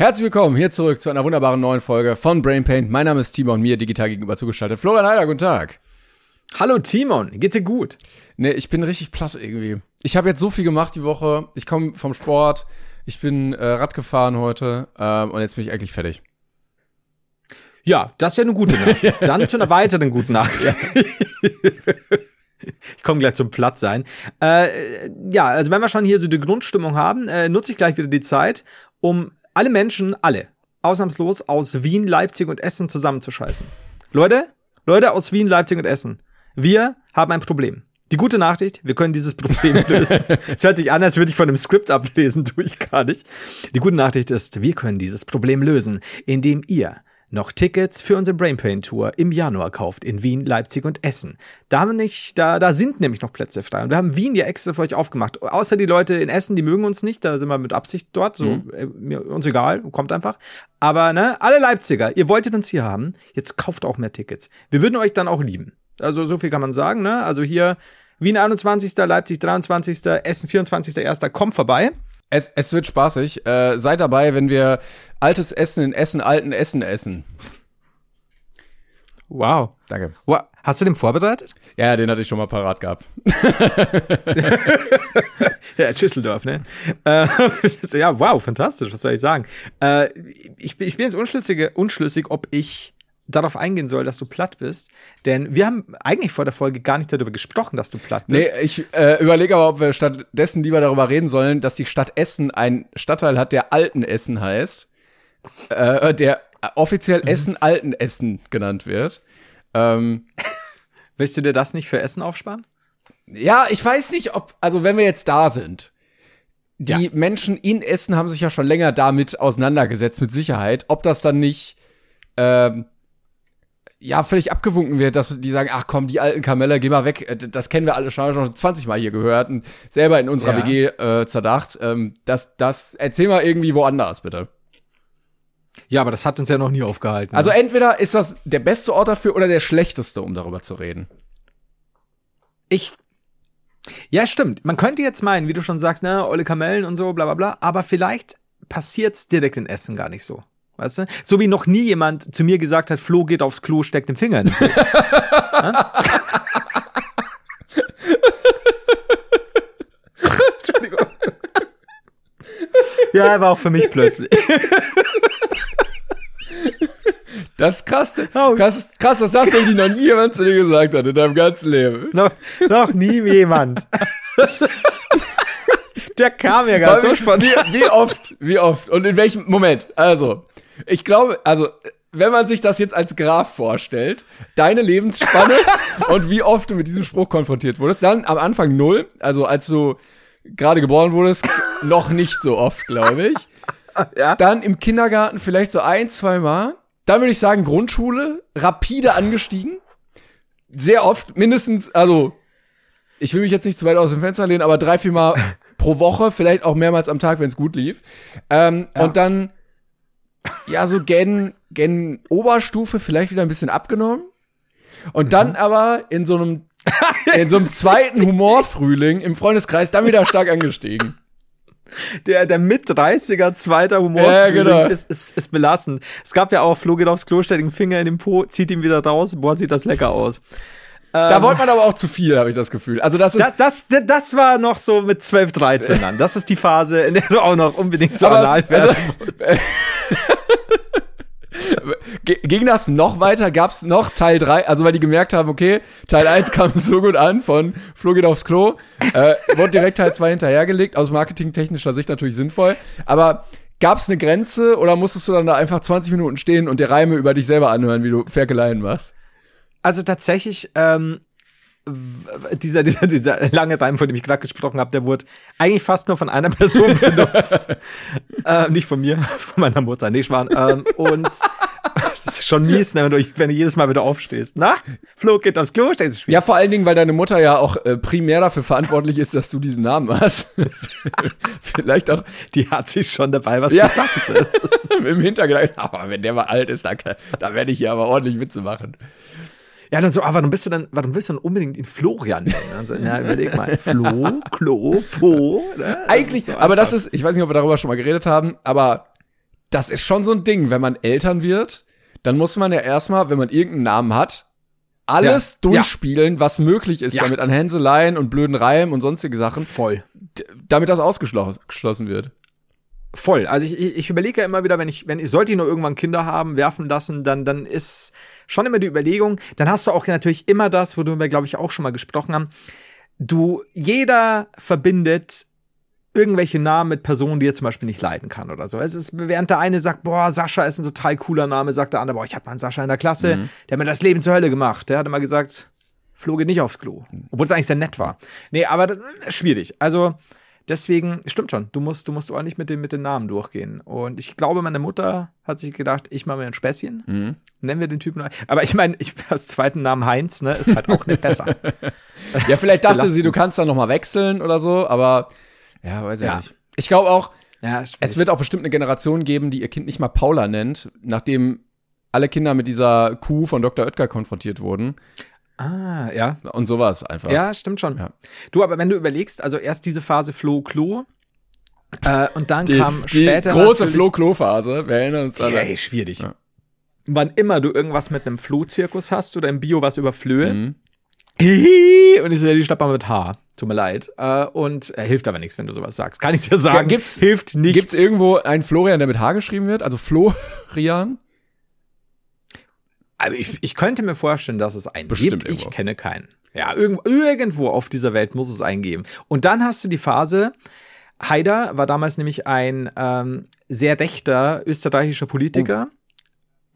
Herzlich willkommen hier zurück zu einer wunderbaren neuen Folge von Brain Paint. Mein Name ist Timon, mir digital gegenüber zugeschaltet. Florian Heider, guten Tag. Hallo Timon, geht's dir gut? Nee, ich bin richtig platt irgendwie. Ich habe jetzt so viel gemacht die Woche. Ich komme vom Sport. Ich bin äh, Rad gefahren heute ähm, und jetzt bin ich eigentlich fertig. Ja, das ist ja eine gute Nachricht. Dann zu einer weiteren guten Nachricht. ich komme gleich zum Plattsein. Äh, ja, also wenn wir schon hier so die Grundstimmung haben, äh, nutze ich gleich wieder die Zeit, um alle Menschen, alle, ausnahmslos aus Wien, Leipzig und Essen zusammenzuscheißen. Leute, Leute aus Wien, Leipzig und Essen, wir haben ein Problem. Die gute Nachricht, wir können dieses Problem lösen. Es hört sich an, als würde ich von einem Skript ablesen, tue ich gar nicht. Die gute Nachricht ist, wir können dieses Problem lösen, indem ihr noch Tickets für unsere Brain Pain Tour im Januar kauft in Wien, Leipzig und Essen. Da haben nicht, da, da sind nämlich noch Plätze frei. Und wir haben Wien ja extra für euch aufgemacht. Außer die Leute in Essen, die mögen uns nicht, da sind wir mit Absicht dort. So, Mhm. äh, mir, uns egal, kommt einfach. Aber ne, alle Leipziger, ihr wolltet uns hier haben, jetzt kauft auch mehr Tickets. Wir würden euch dann auch lieben. Also so viel kann man sagen, ne? Also hier Wien 21., Leipzig 23., Essen 24.1. Kommt vorbei. Es, es wird spaßig. Äh, seid dabei, wenn wir altes Essen in Essen, alten Essen essen. Wow. Danke. wow. Hast du den vorbereitet? Ja, den hatte ich schon mal parat gehabt. Ja, Düsseldorf, ne? Äh, ja, wow, fantastisch, was soll ich sagen? Äh, ich, bin- ich bin jetzt unschlüssig, unschlüssig, ob ich darauf eingehen soll, dass du platt bist. Denn wir haben eigentlich vor der Folge gar nicht darüber gesprochen, dass du platt Nee, bist. ich äh, überlege aber, ob wir stattdessen lieber darüber reden sollen, dass die Stadt Essen einen Stadtteil hat, der Alten Essen heißt. Äh, der offiziell Essen Alten Essen genannt wird. Ähm, Willst du dir das nicht für Essen aufsparen? ja, ich weiß nicht, ob, also wenn wir jetzt da sind, die Ja. Menschen in Essen haben sich ja schon länger damit auseinandergesetzt, mit Sicherheit, ob das dann nicht, ähm, ja, völlig abgewunken wird, dass die sagen, ach komm, die alten Kamelle, geh mal weg, äh, das kennen wir alle schon, schon 20 Mal hier gehört und selber in unserer Ja. WG äh, zerdacht. Ähm, das, das, erzähl mal irgendwie woanders, bitte. Ja, aber das hat uns ja noch nie aufgehalten. Also entweder ist das der beste Ort dafür oder der schlechteste, um darüber zu reden. ich. Ja, stimmt. Man könnte jetzt meinen, wie du schon sagst, ne, Olle Kamellen und so, bla bla bla, aber vielleicht passiert's direkt in Essen gar nicht so. Weißt du? So wie noch nie jemand zu mir gesagt hat, Flo geht aufs Klo, steckt den Finger in den. Ja? Entschuldigung. Ja, war auch für mich plötzlich. Das ist krass. Oh. Krass, krass, dass das irgendwie noch nie jemand zu dir gesagt hat in deinem ganzen Leben. noch, noch nie jemand. Der kam ja ganz so Wie, spontan. wie oft, wie oft und in welchem Moment? Also, ich glaube, also, wenn man sich das jetzt als Graph vorstellt, deine Lebensspanne und wie oft du mit diesem Spruch konfrontiert wurdest, dann am Anfang null, also als du gerade geboren wurdest, noch nicht so oft, glaube ich. Ja. Dann im Kindergarten vielleicht so ein, zwei Mal. Dann würde ich sagen, Grundschule, rapide angestiegen. Sehr oft, mindestens, also, ich will mich jetzt nicht zu weit aus dem Fenster lehnen, aber drei, vier Mal pro Woche, vielleicht auch mehrmals am Tag, wenn es gut lief. Ähm, Und dann, ja, so gen, gen Oberstufe vielleicht wieder ein bisschen abgenommen. Und dann aber in so einem, in so einem zweiten Humorfrühling im Freundeskreis dann wieder stark angestiegen. Der, der mit 30er zweiter Humor Ja, genau. ist, ist, ist belastend. Es gab ja auch, Flo geht aufs Klo, stellt den Finger in den Po, zieht ihn wieder raus, boah, sieht das lecker aus. Da wollte man aber auch zu viel, habe ich das Gefühl. Also das ist Da, das, das, das war noch so mit 12, 13 dann. Das ist die Phase, in der du auch noch unbedingt so Aber, anal werden also, Ge- Ging das noch weiter? Gab es noch Teil 3? Also, weil die gemerkt haben, okay, Teil 1 kam so gut an von Flo geht aufs Klo, äh, wurde direkt Teil 2 hinterhergelegt, aus marketingtechnischer Sicht natürlich sinnvoll. Aber gab es eine Grenze oder musstest du dann da einfach 20 Minuten stehen und dir Reime über dich selber anhören, wie du Ferkeleien machst? Also tatsächlich ähm, dieser, dieser, dieser lange Reim, von dem ich gerade gesprochen habe, der wurde eigentlich fast nur von einer Person benutzt. äh, nicht von mir, von meiner Mutter. Nee, Schwan. Ähm, und das ist schon mies, ne, wenn, du, wenn du jedes Mal wieder aufstehst. Na, Flo geht aufs Klo, stellt sich Ja, vor allen Dingen, weil deine Mutter ja auch äh, primär dafür verantwortlich ist, dass du diesen Namen hast. Vielleicht auch Die hat sich schon dabei was Ja. gedacht. im Hintergedanken, aber wenn der mal alt ist, dann, dann werde ich hier aber ordentlich Witze machen. Ja, dann so, ah, warum bist du dann, warum willst du dann unbedingt ihn Florian nennen? Also, na, überleg mal. Flo, Klo, Po. Ne? Eigentlich, so aber das ist, ich weiß nicht, ob wir darüber schon mal geredet haben, aber das ist schon so ein Ding, wenn man Eltern wird, dann muss man ja erstmal, wenn man irgendeinen Namen hat, alles Ja. durchspielen, was möglich ist, Ja. damit an Hänseleien und blöden Reimen und sonstige Sachen, voll. damit das ausgeschlossen geschlossen wird. Voll. Also ich, ich, ich überlege ja immer wieder, wenn ich, wenn ich, sollte ich noch irgendwann Kinder haben, werfen lassen, dann, dann ist schon immer die Überlegung, dann hast du auch natürlich immer das, worüber wir, glaube ich, auch schon mal gesprochen haben. Du, jeder verbindet irgendwelche Namen mit Personen, die er zum Beispiel nicht leiden kann oder so. Es ist, während der eine sagt, boah, Sascha ist ein total cooler Name, sagt der andere, boah, ich habe mal einen Sascha in der Klasse, der hat mir das Leben zur Hölle gemacht. Der hat immer gesagt, Flo geht nicht aufs Klo. Obwohl es eigentlich sehr nett war. Nee, aber das schwierig. Also, deswegen, stimmt schon, du musst, du musst ordentlich mit den, mit den Namen durchgehen. Und ich glaube, meine Mutter hat sich gedacht, ich mache mir ein Späßchen. Nennen wir den Typen. Aber ich meine, ich als zweiten Namen Heinz, ne, ist halt auch nicht besser. Ja, vielleicht dachte sie, du kannst dann noch mal wechseln oder so, aber ja, weiß ich Ja. nicht. Ich glaube auch, Ja, es wird auch bestimmt eine Generation geben, die ihr Kind nicht mal Paula nennt, nachdem alle Kinder mit dieser Kuh von Dr. Oetker konfrontiert wurden Ah, ja. und sowas einfach. Ja, stimmt schon. Ja. Du, aber wenn du überlegst, also erst diese Phase Flo Klo, äh, und dann Die, kam die später. große natürlich- Flo-Klo-Phase, wir erinnern uns alle. Ey, schwierig. Ja. Wann immer du irgendwas mit einem Flohzirkus hast oder im Bio was über Flöhe. Mhm. Hihi, Und ich so, ja, die schnappt man mit H. Tut mir leid. Äh, und äh, hilft aber nichts, wenn du sowas sagst. Kann ich dir sagen. Gibt's- hilft nichts. Gibt's irgendwo einen Florian, der mit H geschrieben wird? Also Florian? Aber ich, ich könnte mir vorstellen, dass es einen Bestimmt gibt. Ich irgendwo. kenne keinen. Ja, irgendwo, irgendwo auf dieser Welt muss es einen geben. Und dann hast du die Phase, Haider war damals nämlich ein ähm, sehr rechter österreichischer Politiker,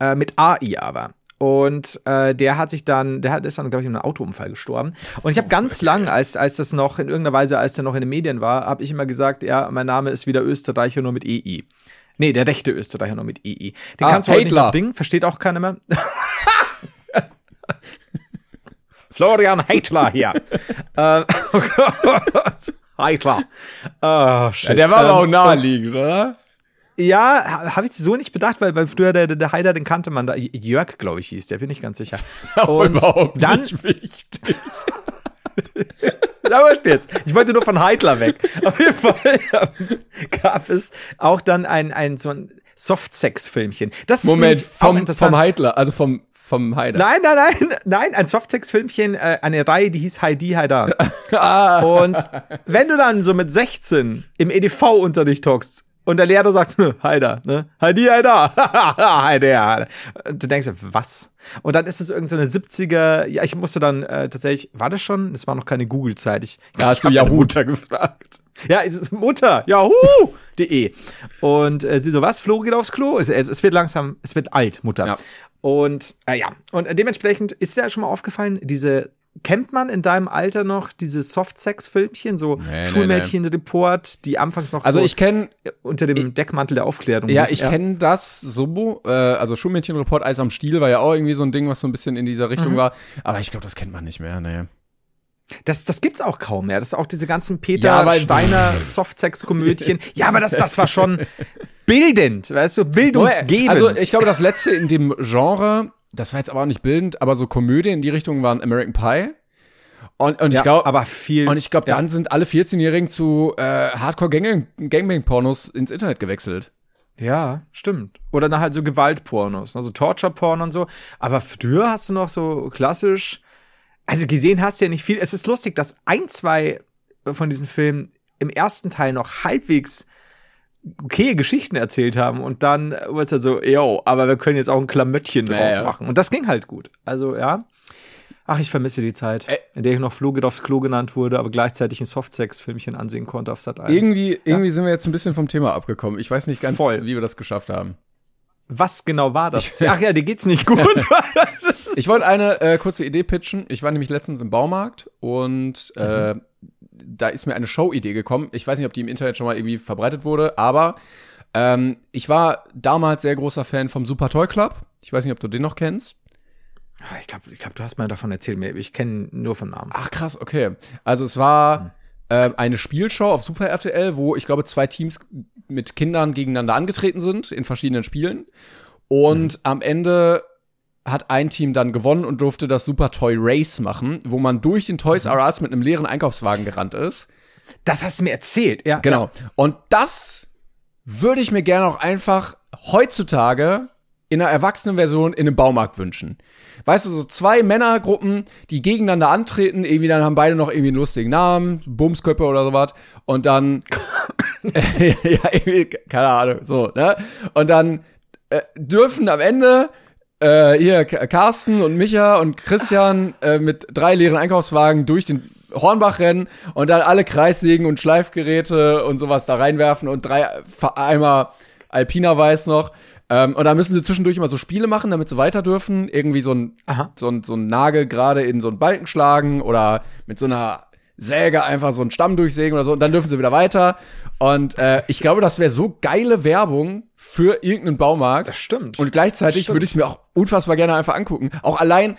äh, mit AI aber. Und äh, der hat sich dann, der hat ist dann, glaube ich, in einem Autounfall gestorben. Und ich habe ganz lang, als, als das noch in irgendeiner Weise, als der noch in den Medien war, habe ich immer gesagt, ja, mein Name ist wieder Österreicher nur mit EI. Nee, der rechte Österreicher nur mit EI. Den Ah, kannst du heute nicht mehr Hitler. bringen, versteht auch keiner mehr. Florian Heitler hier. äh, oh Gott. Heitler. Oh, shit. Ja, der war aber Ähm, auch naheliegend, oder? ja, ha- habe ich so nicht bedacht, weil, weil früher der, der, der Heider, den kannte man da. Jörg, glaube ich, hieß der, bin ich ganz sicher. Auch überhaupt dann, nicht wichtig. Da wurscht jetzt. Ich wollte nur von Heitler weg. Auf jeden Fall ähm, gab es auch dann ein, ein so ein Softsex-Filmchen. Das ist Moment, auch vom, vom Heidler, also vom, vom Heider. Nein, nein, nein, nein, ein Softsex-Filmchen, äh, eine Reihe, die hieß Heidi Haida. Ah. Und wenn du dann so mit 16 im EDV-Unterricht hockst und der Lehrer sagt, "Hm, Heider, ne? Heidi Haida, Heider. Und du denkst, was? Und dann ist es irgend so eine 70er, ja, ich musste dann äh, tatsächlich, war das schon? Das war noch keine Google-Zeit. Ich, Ja, hast ich du Yahoo. Mutter gefragt. Ja, es ist Mutter, Yahoo.de. Und äh, sie so, was? Flo geht aufs Klo? Es, es, es wird langsam, es wird alt, Mutter. Ja. Und äh, ja, und dementsprechend ist dir schon mal aufgefallen, diese kennt man in deinem Alter noch diese Soft-Sex-Filmchen, so nee, Schulmädchen-Report, die anfangs noch Also so ich kenne, unter dem Deckmantel der Aufklärung. ja, ich kenne das so, äh, also Schulmädchenreport Eis am Stiel war ja auch irgendwie so ein Ding, was so ein bisschen in dieser Richtung war. Aber ich glaube, das kennt man nicht mehr, ne. Das, das gibt's auch kaum mehr. Das ist auch diese ganzen Peter Ja, Steiner Softsex-Komödien. ja, aber das, das war schon bildend, weißt du, bildungsgebend. Also ich glaube, das letzte in dem Genre, das war jetzt aber auch nicht bildend, aber so Komödie in die Richtung waren American Pie. Und, und ich ja, glaube, aber viel. und ich glaube, ja. dann sind alle 14-Jährigen zu äh, Hardcore-Gangbang-Pornos ins Internet gewechselt. Ja, stimmt. Oder dann halt so Gewaltpornos, also Torture-Porn und so. Aber früher hast du noch so klassisch, also gesehen hast du ja nicht viel. Es ist lustig, dass ein, zwei von diesen Filmen im ersten Teil noch halbwegs okay Geschichten erzählt haben und dann wird es halt so, yo, aber wir können jetzt auch ein Klamöttchen Ja, draus ja. machen. Und das ging halt gut. Also, ja. Ach, ich vermisse die Zeit, Ä- in der ich noch Flo geht aufs Klo genannt wurde, aber gleichzeitig ein Softsex-Filmchen ansehen konnte auf Sat 1. Irgendwie, irgendwie sind wir jetzt ein bisschen vom Thema abgekommen. Ich weiß nicht ganz, Voll. wie wir das geschafft haben. Was genau war das? Ach ja, dir geht's nicht gut. Ich wollte eine äh, kurze Idee pitchen. Ich war nämlich letztens im Baumarkt und äh, da ist mir eine Show-Idee gekommen. Ich weiß nicht, ob die im Internet schon mal irgendwie verbreitet wurde, aber ähm, ich war damals sehr großer Fan vom Super Toy Club. Ich weiß nicht, ob du den noch kennst. Ah, ich glaube, ich glaub, du hast mir davon erzählt. Ich kenne nur von Namen. Ach krass, okay. Also es war äh, eine Spielshow auf Super RTL, wo ich glaube zwei Teams mit Kindern gegeneinander angetreten sind in verschiedenen Spielen. Und am Ende hat ein Team dann gewonnen und durfte das Super Toy Race machen, wo man durch den Toys R Us mit einem leeren Einkaufswagen gerannt ist. Das hast du mir erzählt, ja. Genau. Und das würde ich mir gerne auch einfach heutzutage in einer Erwachsenenversion in einem Baumarkt wünschen. Weißt du, so zwei Männergruppen, die gegeneinander antreten, irgendwie dann haben beide noch irgendwie einen lustigen Namen, Bumsköppe oder sowas, und dann, ja, irgendwie, keine Ahnung, so, ne? Und dann äh, dürfen am Ende äh, hier Carsten und Micha und Christian äh, mit drei leeren Einkaufswagen durch den Hornbach rennen und dann alle Kreissägen und Schleifgeräte und sowas da reinwerfen und drei Eimer Alpina Weiß noch. Ähm, und da müssen sie zwischendurch immer so Spiele machen, damit sie weiter dürfen. Irgendwie so ein, Aha. so ein, so ein Nagel gerade in so einen Balken schlagen oder mit so einer Säge einfach so einen Stamm durchsägen oder so und dann dürfen sie wieder weiter. Und äh, ich glaube, das wäre so geile Werbung für irgendeinen Baumarkt. Das stimmt. Und gleichzeitig würde ich es mir auch unfassbar gerne einfach angucken. Auch allein,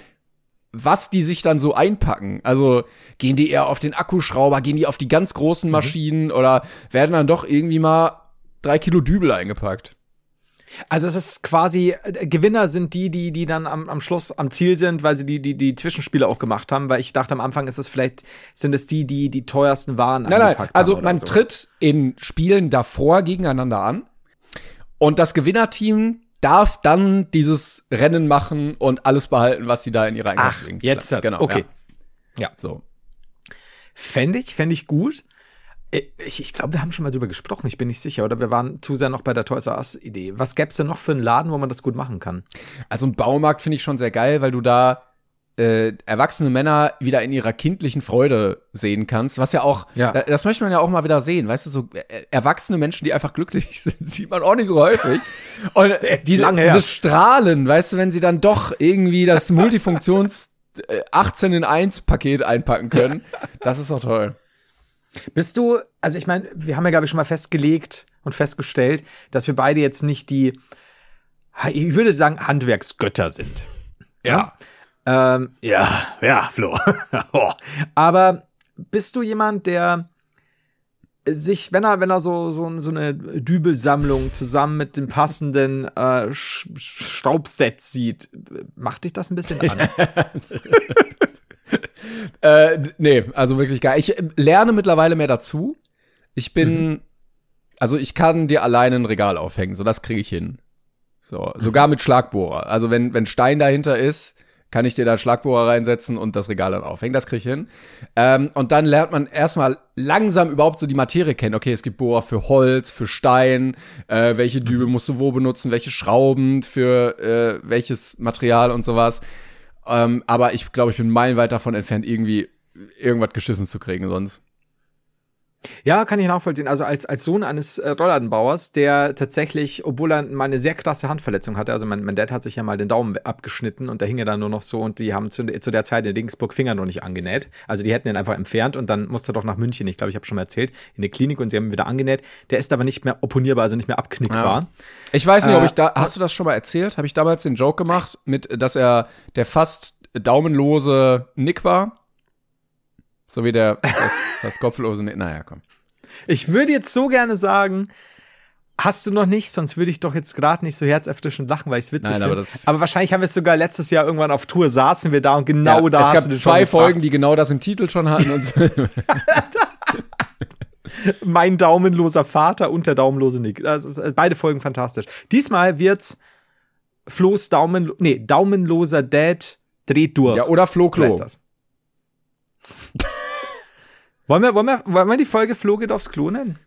was die sich dann so einpacken. Also gehen die eher auf den Akkuschrauber, gehen die auf die ganz großen Maschinen oder werden dann doch irgendwie mal drei Kilo Dübel eingepackt? Also es ist quasi, äh, Gewinner sind die, die, die dann am, am Schluss am Ziel sind, weil sie die, die, die Zwischenspiele auch gemacht haben, weil ich dachte am Anfang ist es vielleicht, sind es die, die die teuersten Waren Nein, nein, also man so. tritt in Spielen davor gegeneinander an und das Gewinnerteam darf dann dieses Rennen machen und alles behalten, was sie da in ihrer Ach, Einkaufswegen jetzt, hat- genau, okay. Ja. Ja. So. Fände ich, fände ich gut. Äh, Ich, ich glaube, wir haben schon mal drüber gesprochen, ich bin nicht sicher, oder wir waren zu sehr noch bei der Toys R Us Idee. Was gäbe es denn noch für einen Laden, wo man das gut machen kann? Also ein Baumarkt finde ich schon sehr geil, weil du da äh, erwachsene Männer wieder in ihrer kindlichen Freude sehen kannst, was ja auch, Ja. da- das möchte man ja auch mal wieder sehen, weißt du, so äh, erwachsene Menschen, die einfach glücklich sind, sieht man auch nicht so häufig. Und äh, diese, Lange dieses Strahlen, weißt du, wenn sie dann doch irgendwie das Multifunktions äh, 18 in 1 Paket einpacken können, das ist doch toll. Bist du, also ich meine, wir haben ja, glaube ich, schon mal festgelegt und festgestellt, dass wir beide jetzt nicht die, ich würde sagen, Handwerksgötter sind. Ja. Ähm, ja, ja, Flo. Oh. Aber bist du jemand, der sich, wenn er, wenn er so, so, so eine Dübelsammlung zusammen mit dem passenden äh, Sch Sch- Schraubset sieht, macht dich das ein bisschen an? Äh, nee, also wirklich geil. Ich äh, lerne mittlerweile mehr dazu. Ich bin, also ich kann dir alleine ein Regal aufhängen, so das kriege ich hin. So, sogar mit Schlagbohrer. Also wenn, wenn Stein dahinter ist, kann ich dir da einen Schlagbohrer reinsetzen und das Regal dann aufhängen. Das kriege ich hin. Ähm, und dann lernt man erstmal langsam überhaupt so die Materie kennen. Okay, es gibt Bohrer für Holz, für Stein, äh, welche Dübel musst du wo benutzen, welche Schrauben für äh, welches Material und sowas. Ähm, aber ich glaube, ich bin meilenweit davon entfernt, irgendwie irgendwas geschissen zu kriegen sonst. Ja, kann ich nachvollziehen. Also als, als Sohn eines äh, Rollladenbauers, der tatsächlich, obwohl er mal eine sehr krasse Handverletzung hatte, also mein, mein Dad hat sich ja mal den Daumen abgeschnitten und da hing er dann nur noch so und die haben zu, zu der Zeit in Dingsburg Finger noch nicht angenäht. Also die hätten ihn einfach entfernt und dann musste er doch nach München, ich glaube, ich habe schon mal erzählt, in eine Klinik und sie haben ihn wieder angenäht. Der ist aber nicht mehr opponierbar, also nicht mehr abknickbar. Ich weiß nicht, ob Äh, ich da, hast du das schon mal erzählt? Habe ich damals den Joke gemacht, mit, dass er der fast daumenlose Nick war? So wie der fast, fast kopflose. Naja, komm. Ich würde jetzt so gerne sagen, hast du noch nicht, sonst würde ich doch jetzt gerade nicht so herzerfrischend lachen, weil ich es witzig aber finde. das- Aber wahrscheinlich haben wir es sogar letztes Jahr irgendwann auf Tour, saßen wir da und genau Ja, da es hast gab du zwei Folgen, die genau das im Titel schon hatten. Mein daumenloser Vater und der daumenlose Nick. Das ist äh, beide Folgen fantastisch. Diesmal wird's Flo's Daumen, nee, daumenloser Dad dreht durch. ja, oder Flo Klo. Das. wollen, wir, wollen, wir, wollen wir die Folge Flo geht aufs Klo nennen?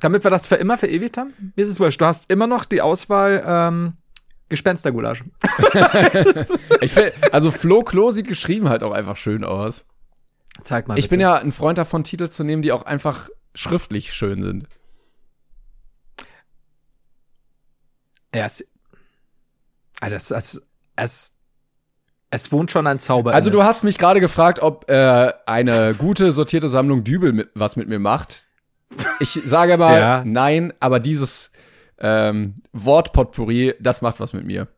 Damit wir das für immer verewigt haben? Mir ist es wurscht. Du hast immer noch die Auswahl ähm, Gespenstergulasch. Also Flo Klo sieht geschrieben halt auch einfach schön aus. Zeig mal. Ich bin ja ein Freund davon, Titel zu nehmen, die auch einfach schriftlich schön sind. Ja, es, also es, es, es, es wohnt schon ein Zauber. Also du hast mich gerade gefragt, ob äh, eine gute sortierte Sammlung Dübel mit, was mit mir macht. Ich sage mal Ja. nein, aber dieses ähm, Wortpotpourri, das macht was mit mir.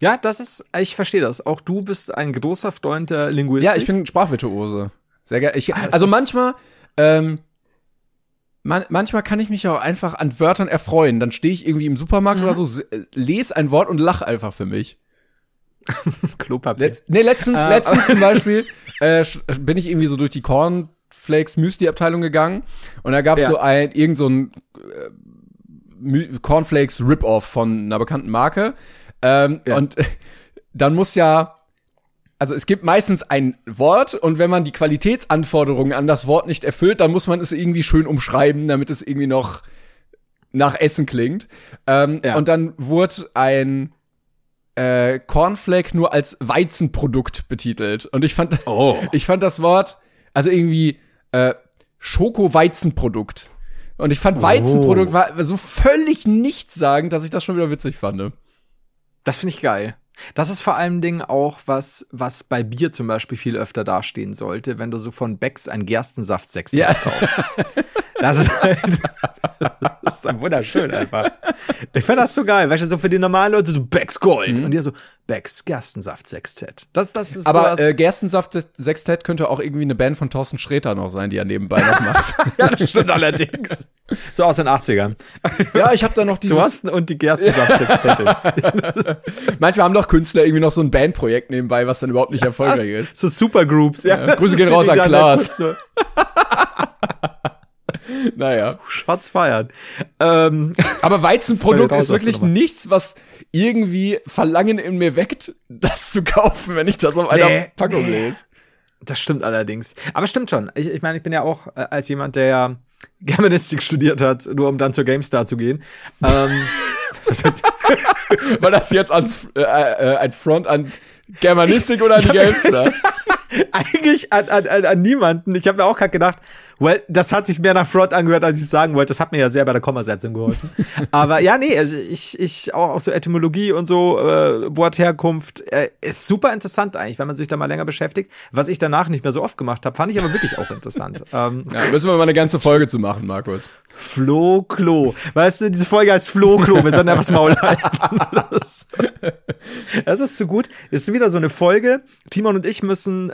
Ja, das ist, ich verstehe das. Auch du bist ein großer Freund der Linguistik. Ja, ich bin Sprachvirtuose. Sehr gerne. Ich, Ah, also manchmal, ähm, man, manchmal kann ich mich auch einfach an Wörtern erfreuen. Dann stehe ich irgendwie im Supermarkt Mhm. oder so, äh, lese ein Wort und lache einfach für mich. Klopapier. Letz, nee, letztens, Äh, letztens zum Beispiel äh, bin ich irgendwie so durch die Cornflakes Müsli Abteilung gegangen und da gab es Ja. so ein irgend so ein äh, Cornflakes Rip-Off von einer bekannten Marke ähm, Ja. und dann muss ja also es gibt meistens ein Wort und wenn man die Qualitätsanforderungen an das Wort nicht erfüllt, dann muss man es irgendwie schön umschreiben, damit es irgendwie noch nach Essen klingt. Ähm, Ja. Und dann wurde ein äh, Cornflake nur als Weizenprodukt betitelt. Und ich fand, Oh. ich fand das Wort, also irgendwie äh, Schoko-Weizenprodukt. Und ich fand Weizenprodukt war so völlig nichtssagend, dass ich das schon wieder witzig fand. Das finde ich geil. Das ist vor allen Dingen auch was, was bei Bier zum Beispiel viel öfter dastehen sollte, wenn du so von Becks ein Gerstensaft 6 Ja. kaufst. Das ist halt, das ist wunderschön einfach. Ich fand das so geil, weißt du, so für die normalen Leute so Becks Gold und die so Becks Gerstensaft 6Z. Das, das ist Mhm. Aber äh, Gerstensaft Sextett könnte auch irgendwie eine Band von Thorsten Sträter noch sein, die er nebenbei noch macht. ja, das stimmt allerdings. So aus den 80ern. ja, ich habe da noch dieses. Thorsten und die Gerstensaft Sextette. Manchmal haben doch Künstler irgendwie noch so ein Bandprojekt nebenbei, was dann überhaupt nicht erfolgreich ist. So Supergroups, ja. Ja, Grüße gehen raus an Klaas. Naja. Shots feiern. Ähm, Aber Weizenprodukt ist wirklich nichts, was irgendwie Verlangen in mir weckt, das zu kaufen, wenn ich das auf einer Nee, Packung nee. lese. Das stimmt allerdings. Aber stimmt schon. Ich, ich meine, ich bin ja auch äh, als jemand, der ja Germanistik studiert hat, nur um dann zur GameStar zu gehen. ähm, War das jetzt ans, äh, äh, ein Front an Germanistik oder an die ich Gamester? eigentlich an, an, an, an niemanden. Ich habe mir auch gerade gedacht, well, das hat sich mehr nach Fraud angehört, als ich sagen wollte. Das hat mir ja sehr bei der Kommasetzung geholfen. Aber ja, nee, also ich, ich auch, auch so Etymologie und so, äh, Wortherkunft, äh, ist super interessant eigentlich, wenn man sich da mal länger beschäftigt. Was ich danach nicht mehr so oft gemacht habe, fand ich aber wirklich auch interessant. ähm, Ja, müssen wir mal eine ganze Folge zu machen, Markus. Flo Klo. Weißt du, diese Folge heißt Flo Klo. Wir sollen einfach das Maul halten. Das, das ist so gut. Ist wieder so eine Folge. Timon und ich müssen,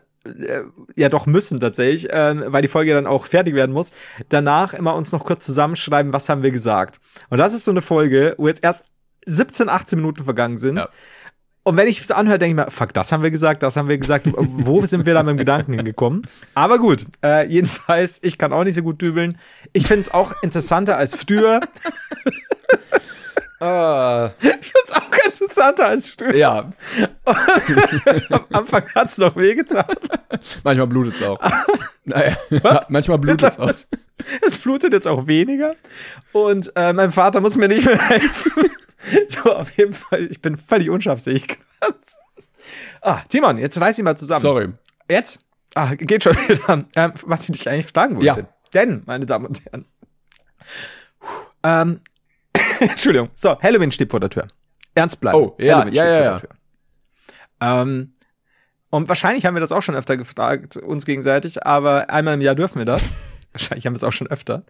ja doch müssen tatsächlich, äh, weil die Folge dann auch fertig werden muss, danach immer uns noch kurz zusammenschreiben, was haben wir gesagt. Und das ist so eine Folge, wo jetzt erst 17, 18 Minuten vergangen sind. Ja. Und wenn ich es anhöre, denke ich mir, fuck, das haben wir gesagt, das haben wir gesagt. Wo sind wir da mit dem Gedanken hingekommen? Aber gut, äh, jedenfalls, ich kann auch nicht so gut dübeln. Ich finde es auch interessanter als früher. Ah. Ich finde es auch interessanter als früher. Ja, Am Anfang hat es noch wehgetan. manchmal blutet's auch. Naja, manchmal blutet's auch. Es blutet jetzt auch weniger. Und äh, mein Vater muss mir nicht mehr helfen. So, auf jeden Fall, ich bin völlig unscharfsähig. ah, Timon, jetzt reiß dich mal zusammen. Sorry. Jetzt? Ah, geht schon wieder. Ähm, was ich dich eigentlich fragen wollte. Ja. Denn, meine Damen und Herren. Puh, Ähm, Entschuldigung. So, Halloween steht vor der Tür. Ernst bleiben. Oh, ja, Halloween ja, ja, ja. Ähm, und wahrscheinlich haben wir das auch schon öfter gefragt, uns gegenseitig, aber einmal im Jahr dürfen wir das. Wahrscheinlich haben wir es auch schon öfter.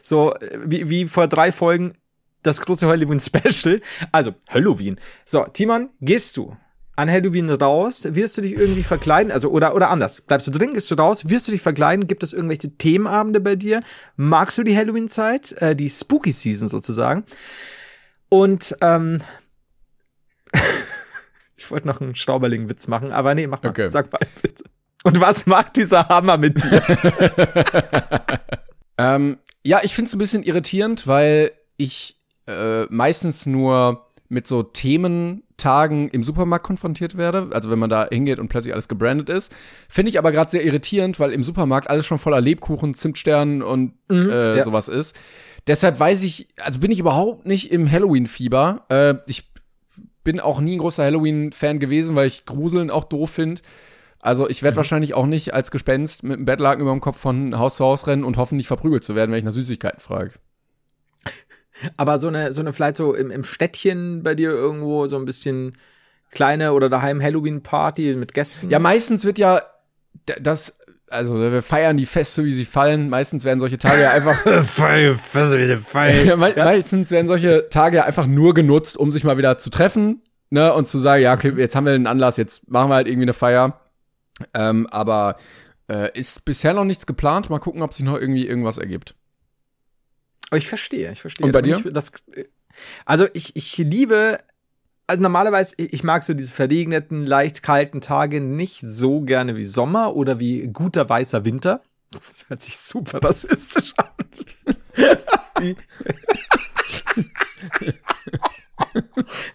So, wie, wie vor drei Folgen das große Halloween-Special. Also, Halloween. So, Timon, gehst du an Halloween raus? Wirst du dich irgendwie verkleiden? Also, oder, oder anders. Bleibst du drin, gehst du raus? Wirst du dich verkleiden? Gibt es irgendwelche Themenabende bei dir? Magst du die Halloween-Zeit? Äh, die Spooky Season sozusagen? Und, ähm, ich wollte noch einen Stauberling-Witz machen, aber nee, mach mal. Okay. Sag mal bitte. Und was macht dieser Hammer mit dir? Ähm, ja, ich finde es ein bisschen irritierend, weil ich äh, meistens nur mit so Thementagen im Supermarkt konfrontiert werde. Also wenn man da hingeht und plötzlich alles gebrandet ist. Finde ich aber gerade sehr irritierend, weil im Supermarkt alles schon voller Lebkuchen, Zimtsternen und äh, ja. sowas ist. Deshalb weiß ich, also bin ich überhaupt nicht im Halloween-Fieber. Äh, ich bin auch nie ein großer Halloween-Fan gewesen, weil ich Gruseln auch doof finde. Also ich werde wahrscheinlich auch nicht als Gespenst mit einem Bettlaken über dem Kopf von Haus zu Haus rennen und hoffen, nicht verprügelt zu werden, wenn ich nach Süßigkeiten frage. Aber so eine, so eine vielleicht so im, im Städtchen bei dir irgendwo so ein bisschen kleine oder daheim Halloween-Party mit Gästen? Ja, meistens wird ja das, also wir feiern die Feste, wie sie fallen. Meistens werden solche Tage ja einfach, Fässer, wie sie ja, fallen. me meistens werden solche Tage ja einfach nur genutzt, um sich mal wieder zu treffen, ne, und zu sagen, ja, okay, jetzt haben wir einen Anlass, jetzt machen wir halt irgendwie eine Feier. Ähm, aber äh, ist bisher noch nichts geplant. Mal gucken, ob sich noch irgendwie irgendwas ergibt. Oh, ich verstehe, ich verstehe. Und bei Aber dir? Ich, das, also ich, ich liebe, also normalerweise, ich mag so diese verregneten, leicht kalten Tage nicht so gerne wie Sommer oder wie guter weißer Winter. Das hört sich super rassistisch an.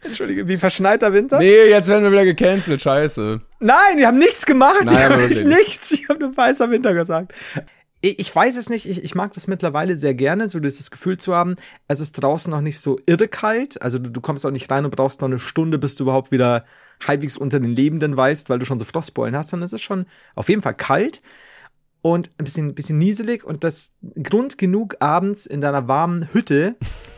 Entschuldige, wie verschneiter Winter? Nee, jetzt werden wir wieder gecancelt, scheiße. Nein, die haben nichts gemacht. Nein, aber haben nichts. Ich habe nur weißer Winter gesagt. Ich, weiß es nicht. Ich, ich mag das mittlerweile sehr gerne, so dieses Gefühl zu haben, es ist draußen noch nicht so irre kalt. Also du, du kommst auch nicht rein und brauchst noch eine Stunde, bis du überhaupt wieder halbwegs unter den Lebenden weißt, weil du schon so Frostbeulen hast. Und es ist schon auf jeden Fall kalt und ein bisschen, bisschen nieselig und das Grund genug, abends in deiner warmen Hütte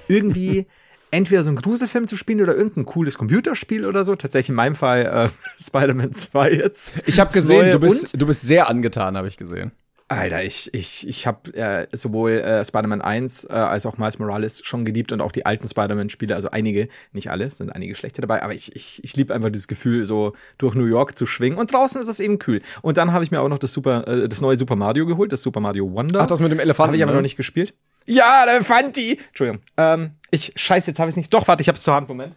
irgendwie entweder so einen Gruselfilm zu spielen oder irgendein cooles Computerspiel oder so. Tatsächlich in meinem Fall äh, Spider-Man 2 jetzt. Ich habe gesehen, du bist, und- du bist sehr angetan, habe ich gesehen. Alter, ich, ich, ich habe äh, sowohl äh, Spider-Man 1 äh, als auch Miles Morales schon geliebt und auch die alten Spider-Man-Spiele, also einige, nicht alle, sind einige schlechte dabei, aber ich, ich, ich liebe einfach dieses Gefühl, so durch New York zu schwingen und draußen ist es eben kühl. Und dann habe ich mir auch noch das Super, äh, das neue Super Mario geholt, das Super Mario Wonder. Ach, das mit dem Elefanten, Habe ich aber ne? noch nicht gespielt. Ja, der Elefanti! Entschuldigung. Ähm, ich, scheiße, jetzt habe ich nicht. Doch, warte, ich hab's zur Hand, Moment.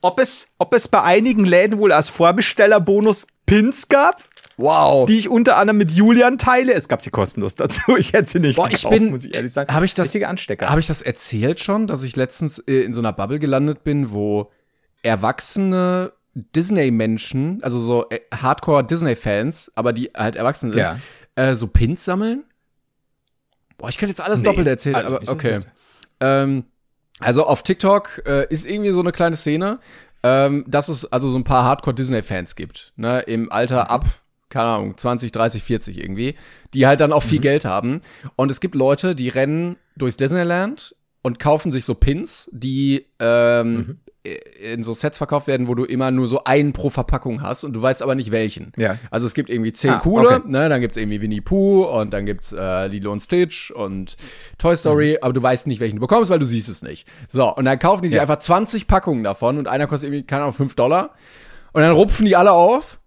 Ob es, ob es bei einigen Läden wohl als Vorbestellerbonus Pins gab? Wow. die ich unter anderem mit Julian teile. Es gab sie kostenlos dazu. Ich hätte sie nicht Boah, ich gekauft, bin- muss ich ehrlich sagen. Hab ich das- Anstecker. Habe ich das erzählt schon, dass ich letztens äh, in so einer Bubble gelandet bin, wo erwachsene Disney-Menschen, also so äh, Hardcore-Disney-Fans, aber die halt erwachsen sind, Ja. äh, so Pins sammeln? Boah, ich könnte jetzt alles Nee, doppelt erzählen, also aber okay. Ähm, also auf TikTok äh, ist irgendwie so eine kleine Szene, ähm, dass es also so ein paar Hardcore-Disney-Fans gibt, ne, im Alter ab, keine Ahnung, 20, 30, 40 irgendwie, die halt dann auch viel Geld haben. Und es gibt Leute, die rennen durchs Disneyland und kaufen sich so Pins, die ähm, in so Sets verkauft werden, wo du immer nur so einen pro Verpackung hast und du weißt aber nicht welchen. Ja. Also es gibt irgendwie zehn Ah, coole, okay. ne, dann gibt's irgendwie Winnie Pooh und dann gibt's äh, Lilo und Stitch und Toy Story, aber du weißt nicht, welchen du bekommst, weil du siehst es nicht. So, und dann kaufen die sich Ja. einfach 20 Packungen davon und einer kostet irgendwie, keine Ahnung, 5 Dollar. Und dann rupfen die alle auf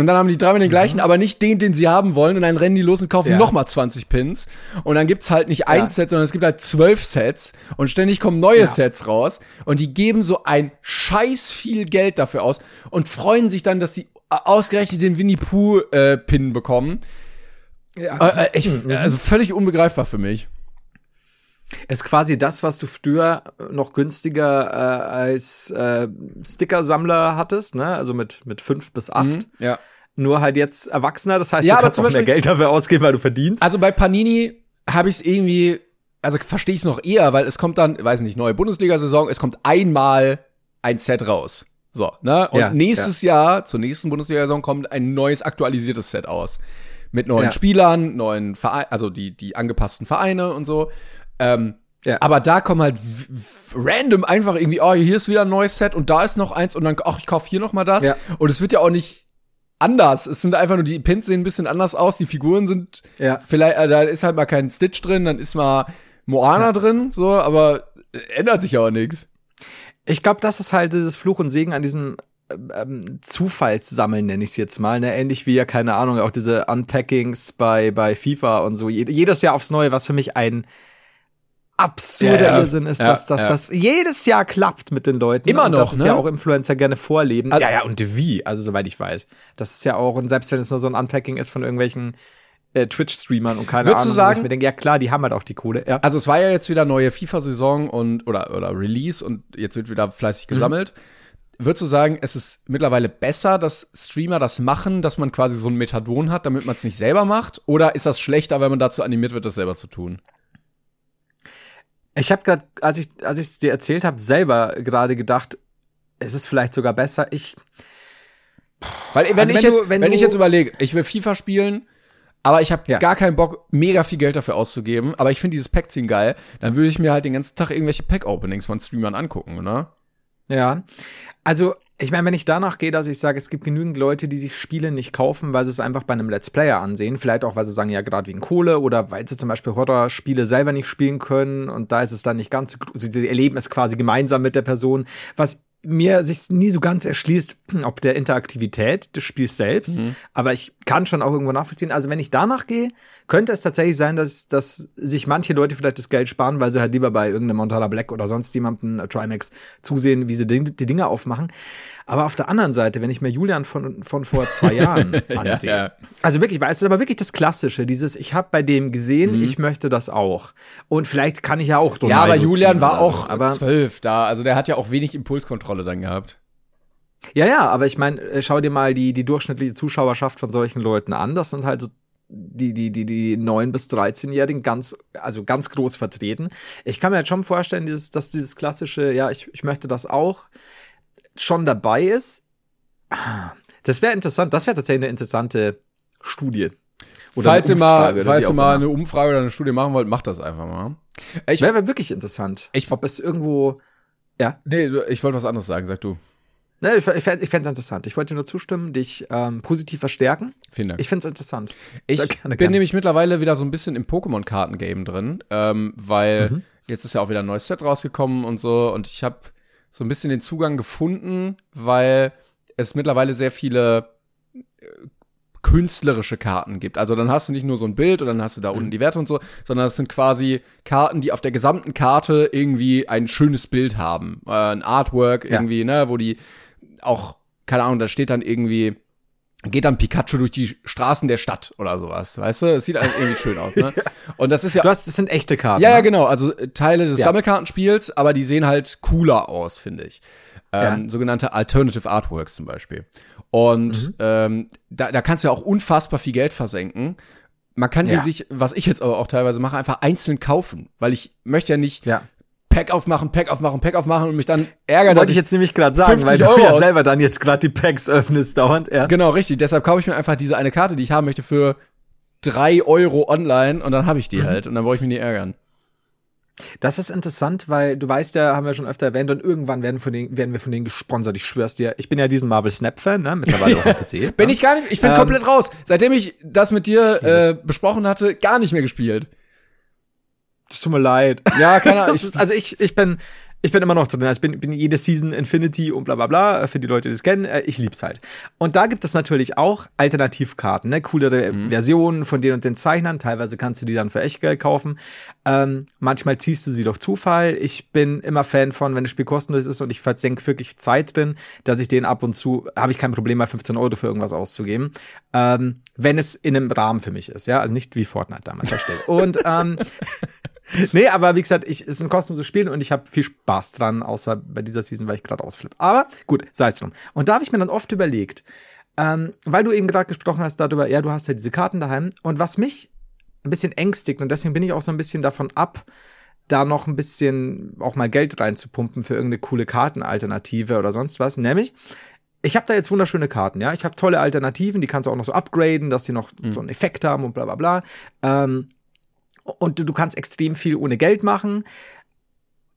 und dann haben die dreimal den gleichen, aber nicht den, den sie haben wollen. Und dann rennen die los und kaufen Mhm. Ja. noch mal 20 Pins. Und dann gibt's halt nicht ein Ja. Set, sondern es gibt halt zwölf Sets. Und ständig kommen neue Ja. Sets raus. Und die geben so ein scheiß viel Geld dafür aus und freuen sich dann, dass sie ausgerechnet den Winnie Pooh äh, Pin bekommen. Äh, äh, ich, Mhm. also völlig unbegreifbar für mich. Ist quasi das, was du früher noch günstiger äh, als äh, Sticker-Sammler hattest, ne? Also mit, mit fünf bis acht. Ja. Nur halt jetzt Erwachsener, das heißt, Ja, du aber kannst zum auch mehr Beispiel- Geld dafür ausgeben, weil du verdienst. Also bei Panini habe ich es irgendwie, also verstehe ich es noch eher, weil es kommt dann, weiß nicht, neue Bundesliga-Saison, es kommt einmal ein Set raus. So, ne? Und Ja, nächstes Jahr, zur nächsten Bundesliga-Saison, kommt ein neues aktualisiertes Set aus. Mit neuen Ja. Spielern, neuen Vereinen, also die, die angepassten Vereine und so. Ähm, Ja. Aber da kommen halt random einfach irgendwie, oh, hier ist wieder ein neues Set und da ist noch eins und dann, ach, ich kaufe hier noch mal das. Ja. Und es wird ja auch nicht anders. Es sind einfach nur, die Pins sehen ein bisschen anders aus, die Figuren sind Ja. vielleicht, äh, da ist halt mal kein Stitch drin, dann ist mal Moana drin, so, aber äh, ändert sich ja auch nichts. Ich glaube, das ist halt dieses Fluch und Segen an diesem ähm, Zufallssammeln, nenne ich es jetzt mal. Ne? Ähnlich wie ja, keine Ahnung, auch diese Unpackings bei, bei FIFA und so. Je- Jedes Jahr aufs Neue, was für mich ein absurder Ja, ja. Irrsinn ist, Ja, dass, dass ja. das jedes Jahr klappt mit den Leuten. Immer und noch, Das ist ne? ja auch Influencer gerne vorleben. Also- ja, ja, und wie? Also, soweit ich weiß. Das ist ja auch, und selbst wenn es nur so ein Unpacking ist von irgendwelchen äh, Twitch-Streamern und keine Würdest du Ahnung, sagen- ich mir denke, ja klar, die haben halt auch die Kohle. Ja. Also es war ja jetzt wieder neue FIFA-Saison und oder oder Release und jetzt wird wieder fleißig gesammelt. Würdest du sagen, es ist mittlerweile besser, dass Streamer das machen, dass man quasi so ein Methadon hat, damit man es nicht selber macht? Oder ist das schlechter, wenn man dazu animiert wird, das selber zu tun? Ich habe gerade, als ich als ich es dir erzählt habe, selber gerade gedacht, es ist vielleicht sogar besser. Ich Weil wenn Also ich wenn jetzt, du- wenn wenn, ich jetzt überlege, ich will FIFA spielen, aber ich habe Ja. gar keinen Bock, mega viel Geld dafür auszugeben, aber ich finde dieses Pack-Ziehen geil, dann würde ich mir halt den ganzen Tag irgendwelche Pack-Openings von Streamern angucken, ne? Ja. Also, ich meine, wenn ich danach gehe, dass ich sage, es gibt genügend Leute, die sich Spiele nicht kaufen, weil sie es einfach bei einem Let's Player ansehen. Vielleicht auch, weil sie sagen, ja, gerade wegen Kohle oder weil sie zum Beispiel Horrorspiele selber nicht spielen können und da ist es dann nicht ganz sie erleben es quasi gemeinsam mit der Person, was mir sich nie so ganz erschließt, ob der Interaktivität des Spiels selbst, aber ich kann schon auch irgendwo nachvollziehen. Also wenn ich danach gehe, könnte es tatsächlich sein, dass, dass sich manche Leute vielleicht das Geld sparen, weil sie halt lieber bei irgendeinem Montana Black oder sonst jemandem äh, Trimax zusehen, wie sie die Dinge aufmachen. Aber auf der anderen Seite, wenn ich mir Julian von, von vor zwei Jahren ansehe, ja. also wirklich, weil es ist aber wirklich das Klassische, dieses, ich habe bei dem gesehen, ich möchte das auch. Und vielleicht kann ich ja auch Ja, aber Julian war so. auch aber zwölf da, also der hat ja auch wenig Impulskontrolle dann gehabt. Ja, ja, aber ich meine, äh, schau dir mal die, die durchschnittliche Zuschauerschaft von solchen Leuten an. Das sind halt so die, die, die, die 9- bis 13-Jährigen ganz, also ganz groß vertreten. Ich kann mir jetzt schon vorstellen, dieses, dass dieses klassische, ja, ich, ich möchte das auch, schon dabei ist. Ah, Das wäre interessant, das wäre tatsächlich eine interessante Studie. Oder falls ihr mal, falls ihr mal eine Umfrage oder eine Studie machen wollt, macht das einfach mal. Ich, Wäre wirklich interessant. Ich- ob es irgendwo, ja, nee, ich wollte was anderes sagen, sag du. ne, ich, ich fände es interessant. Ich wollte dir nur zustimmen, dich ähm, positiv verstärken. Vielen Dank. Ich finde es interessant. Ich gerne, bin gerne. nämlich mittlerweile wieder so ein bisschen im Pokémon-Karten-Game drin, ähm, weil Mhm. jetzt ist ja auch wieder ein neues Set rausgekommen und so und ich habe so ein bisschen den Zugang gefunden, weil es mittlerweile sehr viele äh, künstlerische Karten gibt. Also dann hast du nicht nur so ein Bild und dann hast du da Mhm. unten die Werte und so, sondern es sind quasi Karten, die auf der gesamten Karte irgendwie ein schönes Bild haben. Äh, ein Artwork Ja. irgendwie, ne, wo die auch, keine Ahnung, da steht dann irgendwie geht dann Pikachu durch die Straßen der Stadt oder sowas, weißt du? Es sieht halt irgendwie schön aus, ne? Und das ist ja Du hast, das sind echte Karten. ja, ja, ne? genau, also äh, Teile des Ja. Sammelkartenspiels, aber die sehen halt cooler aus, finde ich. Ähm, Ja. Sogenannte Alternative Artworks zum Beispiel. Und Mhm. ähm, da, da kannst du ja auch unfassbar viel Geld versenken. Man kann die Ja. sich, was ich jetzt aber auch teilweise mache, einfach einzeln kaufen, weil ich möchte ja nicht Ja. Pack aufmachen, Pack aufmachen, Pack aufmachen und mich dann ärgern, Wollte ich jetzt nämlich gerade sagen, 50 weil du Euro ja selber dann jetzt gerade die Packs öffnest dauernd. Ja. Genau, richtig. Deshalb kaufe ich mir einfach diese eine Karte, die ich haben möchte, für drei Euro online und dann habe ich Mhm. die halt und dann brauche ich mich nicht ärgern. Das ist interessant, weil du weißt ja, haben wir schon öfter erwähnt, und irgendwann werden, von denen, werden wir von denen gesponsert. Ich schwör's dir. Ich bin ja diesen Marvel Snap-Fan, ne? Mittlerweile auch am PC. Bin ich gar nicht, ich bin Ähm, komplett raus. Seitdem ich das mit dir äh, besprochen hatte, gar nicht mehr gespielt. Es tut mir leid. Ja, keine Ahnung. Also ich, ich bin, ich bin immer noch drin. Also ich bin, bin jede Season Infinity und bla bla bla. Für die Leute, die das kennen, äh, ich lieb's halt. Und da gibt es natürlich auch Alternativkarten, ne? Coolere Versionen von den und den Zeichnern. Teilweise kannst du die dann für echt Geld kaufen. Ähm, manchmal ziehst du sie durch Zufall. Ich bin immer Fan von, wenn das Spiel kostenlos ist und ich versenke wirklich Zeit drin, dass ich den ab und zu, habe ich kein Problem, mal 15 Euro für irgendwas auszugeben. Ähm, wenn es in einem Rahmen für mich ist, ja. Also nicht wie Fortnite damals erstellt. Und ähm, Nee, aber wie gesagt, ich, es ist ein kostenloses Spiel und ich habe viel Spaß dran, außer bei dieser Season, weil ich gerade ausflippe. Aber gut, sei es drum. Und da habe ich mir dann oft überlegt, ähm, weil du eben gerade gesprochen hast darüber, ja, du hast ja diese Karten daheim. Und was mich ein bisschen ängstigt, und deswegen bin ich auch so ein bisschen davon ab, da noch ein bisschen auch mal Geld reinzupumpen für irgendeine coole Kartenalternative oder sonst was. Nämlich, ich habe da jetzt wunderschöne Karten, ja. Ich habe tolle Alternativen, die kannst du auch noch so upgraden, dass die noch so einen Effekt haben und bla bla bla. Ähm, und du, du kannst extrem viel ohne Geld machen.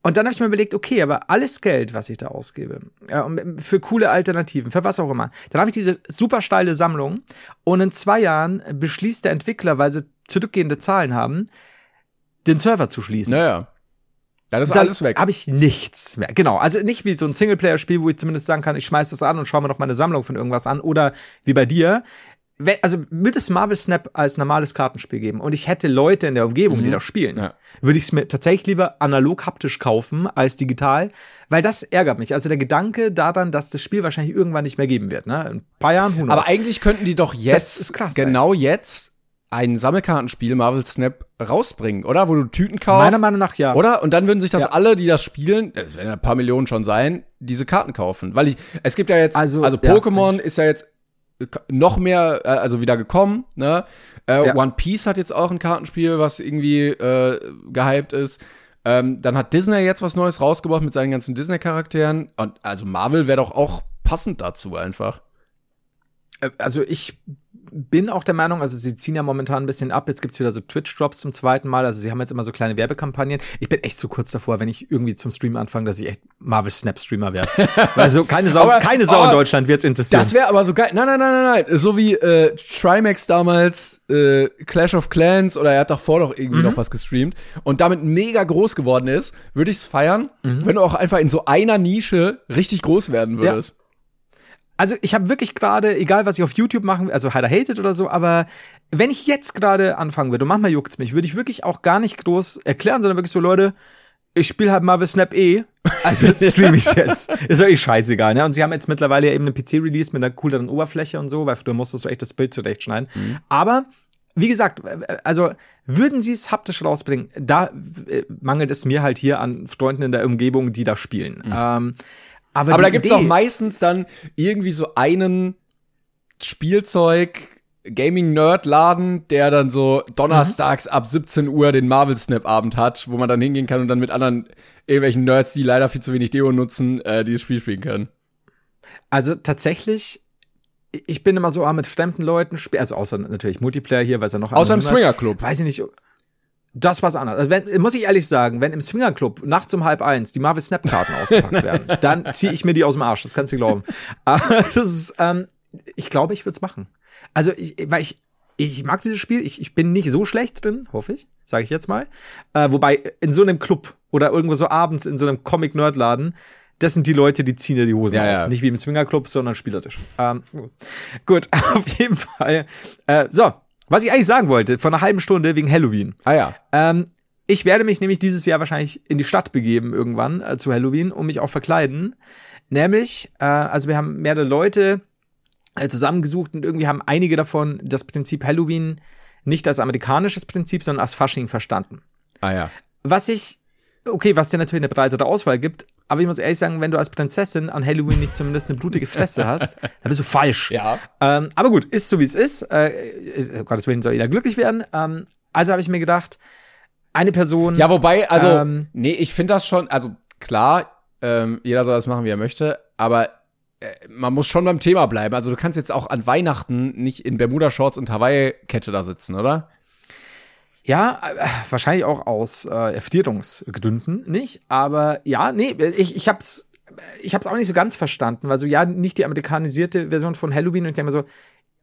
Und dann habe ich mir überlegt, okay, aber alles Geld, was ich da ausgebe, ja, und für coole Alternativen, für was auch immer, dann habe ich diese super steile Sammlung und in zwei Jahren beschließt der Entwickler, weil sie zurückgehende Zahlen haben, den Server zu schließen. Naja. Dann ist Dann alles weg. habe ich nichts mehr. Genau, also nicht wie so ein Singleplayer-Spiel, wo ich zumindest sagen kann, ich schmeiß das an und schaue mir noch meine Sammlung von irgendwas an. Oder wie bei dir. Wenn, also würde es Marvel Snap als normales Kartenspiel geben und ich hätte Leute in der Umgebung, die das spielen, Mhm. Ja. würde ich es mir tatsächlich lieber analog haptisch kaufen als digital, weil das ärgert mich. Also der Gedanke daran, dass das Spiel wahrscheinlich irgendwann nicht mehr geben wird. Ne? In ein paar Jahren, who knows. Aber eigentlich könnten die doch jetzt, ist krass, genau jetzt, ein Sammelkartenspiel Marvel Snap rausbringen, oder? Wo du Tüten kaufst. Meiner Meinung nach ja. Oder? Und dann würden sich das Ja. alle, die das spielen, es werden ein paar Millionen schon sein, diese Karten kaufen. Weil ich, es gibt ja jetzt, also, Also, ja, Pokémon ist ja jetzt noch mehr, äh, also wieder gekommen, ne? Äh, Ja. One Piece hat jetzt auch ein Kartenspiel, was irgendwie äh, gehypt ist. Ähm, dann hat Disney jetzt was Neues rausgebracht mit seinen ganzen Disney-Charakteren. Und also Marvel wäre doch auch passend dazu einfach. Äh, also ich bin auch der Meinung, also sie ziehen ja momentan ein bisschen ab. Jetzt gibt's wieder so Twitch-Drops zum zweiten Mal. Also sie haben jetzt immer so kleine Werbekampagnen. Ich bin echt so kurz davor, wenn ich irgendwie zum Stream anfange, dass ich echt Marvel Snap Streamer werde. also keine Sau, Aber- keine Sau in Deutschland wird's interessieren. Das wäre aber so geil. Nein, nein, nein, nein, nein. So wie äh, Trimax damals äh, Clash of Clans oder er hat davor noch irgendwie Mhm. noch was gestreamt und damit mega groß geworden ist, würde ich es feiern, Mhm. wenn du auch einfach in so einer Nische richtig groß werden würdest. Also ich habe wirklich gerade, egal was ich auf YouTube machen, also Heider hated oder so, aber wenn ich jetzt gerade anfangen würde, und manchmal juckt's mich, würde ich wirklich auch gar nicht groß erklären, sondern wirklich so, Leute, ich spiele halt Marvel Snap eh, also stream ich's jetzt. Ist doch eh scheißegal, ne? Und sie haben jetzt mittlerweile eben einen PC-Release mit einer cooleren Oberfläche und so, weil früher musstest du echt das Bild zurechtschneiden. Aber wie gesagt, also würden sie es haptisch rausbringen, da mangelt es mir halt hier an Freunden in der Umgebung, die da spielen. Ähm, aber Aber da gibt's Idee- auch meistens dann irgendwie so einen Spielzeug Gaming-Nerd-Laden, der dann so donnerstags ab 17 Uhr den Marvel-Snap-Abend hat, wo man dann hingehen kann und dann mit anderen irgendwelchen Nerds, die leider viel zu wenig Deo nutzen, äh, dieses Spiel spielen können. Also tatsächlich, ich bin immer so ah, mit fremden Leuten, also außer natürlich Multiplayer hier, weil es ja noch Außer im anonym ist. Swingerclub. Weiß ich nicht. Das war's anders. Also wenn, muss ich ehrlich sagen, wenn im Swingerclub nachts um halb eins die Marvel Snap Karten ausgepackt werden, dann ziehe ich mir die aus dem Arsch. Das kannst du glauben. Aber das ist, ähm, ich glaube, ich würde es machen. Also ich, weil ich ich mag dieses Spiel. Ich, ich bin nicht so schlecht drin, hoffe ich, sage ich jetzt mal. Äh, wobei in so einem Club oder irgendwo so abends in so einem Comic-Nerd-Laden, das sind die Leute, die ziehen dir die Hosen Ja, aus. ja. Nicht wie im Swingerclub, sondern spielerisch. Ähm, gut, auf jeden Fall. Äh, so, was ich eigentlich sagen wollte, vor einer halben Stunde wegen Halloween. Ah ja. Ähm, ich werde mich nämlich dieses Jahr wahrscheinlich in die Stadt begeben irgendwann äh, zu Halloween, um mich auch verkleiden. Nämlich, äh, also wir haben mehrere Leute äh, zusammengesucht und irgendwie haben einige davon das Prinzip Halloween nicht als amerikanisches Prinzip, sondern als Fasching verstanden. Ah ja. Was ich, okay, was dir natürlich eine breitere Auswahl gibt, aber ich muss ehrlich sagen, wenn du als Prinzessin an Halloween nicht zumindest eine blutige Fresse hast, dann bist du falsch. Ja. Ähm, aber gut, ist so wie es ist. Äh, ist um Gottes Willen soll jeder glücklich werden. Ähm, also habe ich mir gedacht, eine Person. Ja, wobei, also, Ähm, nee, ich finde das schon, also klar, ähm, jeder soll das machen, wie er möchte, aber äh, man muss schon beim Thema bleiben. Also du kannst jetzt auch an Weihnachten nicht in Bermuda-Shorts und Hawaii-Kette da sitzen, oder? Ja, äh, wahrscheinlich auch aus äh, Erfrierungsgründen nicht. Aber ja, nee, ich, ich hab's, ich hab's auch nicht so ganz verstanden. weil so, ja, nicht die amerikanisierte Version von Halloween. Und ich denke mir so,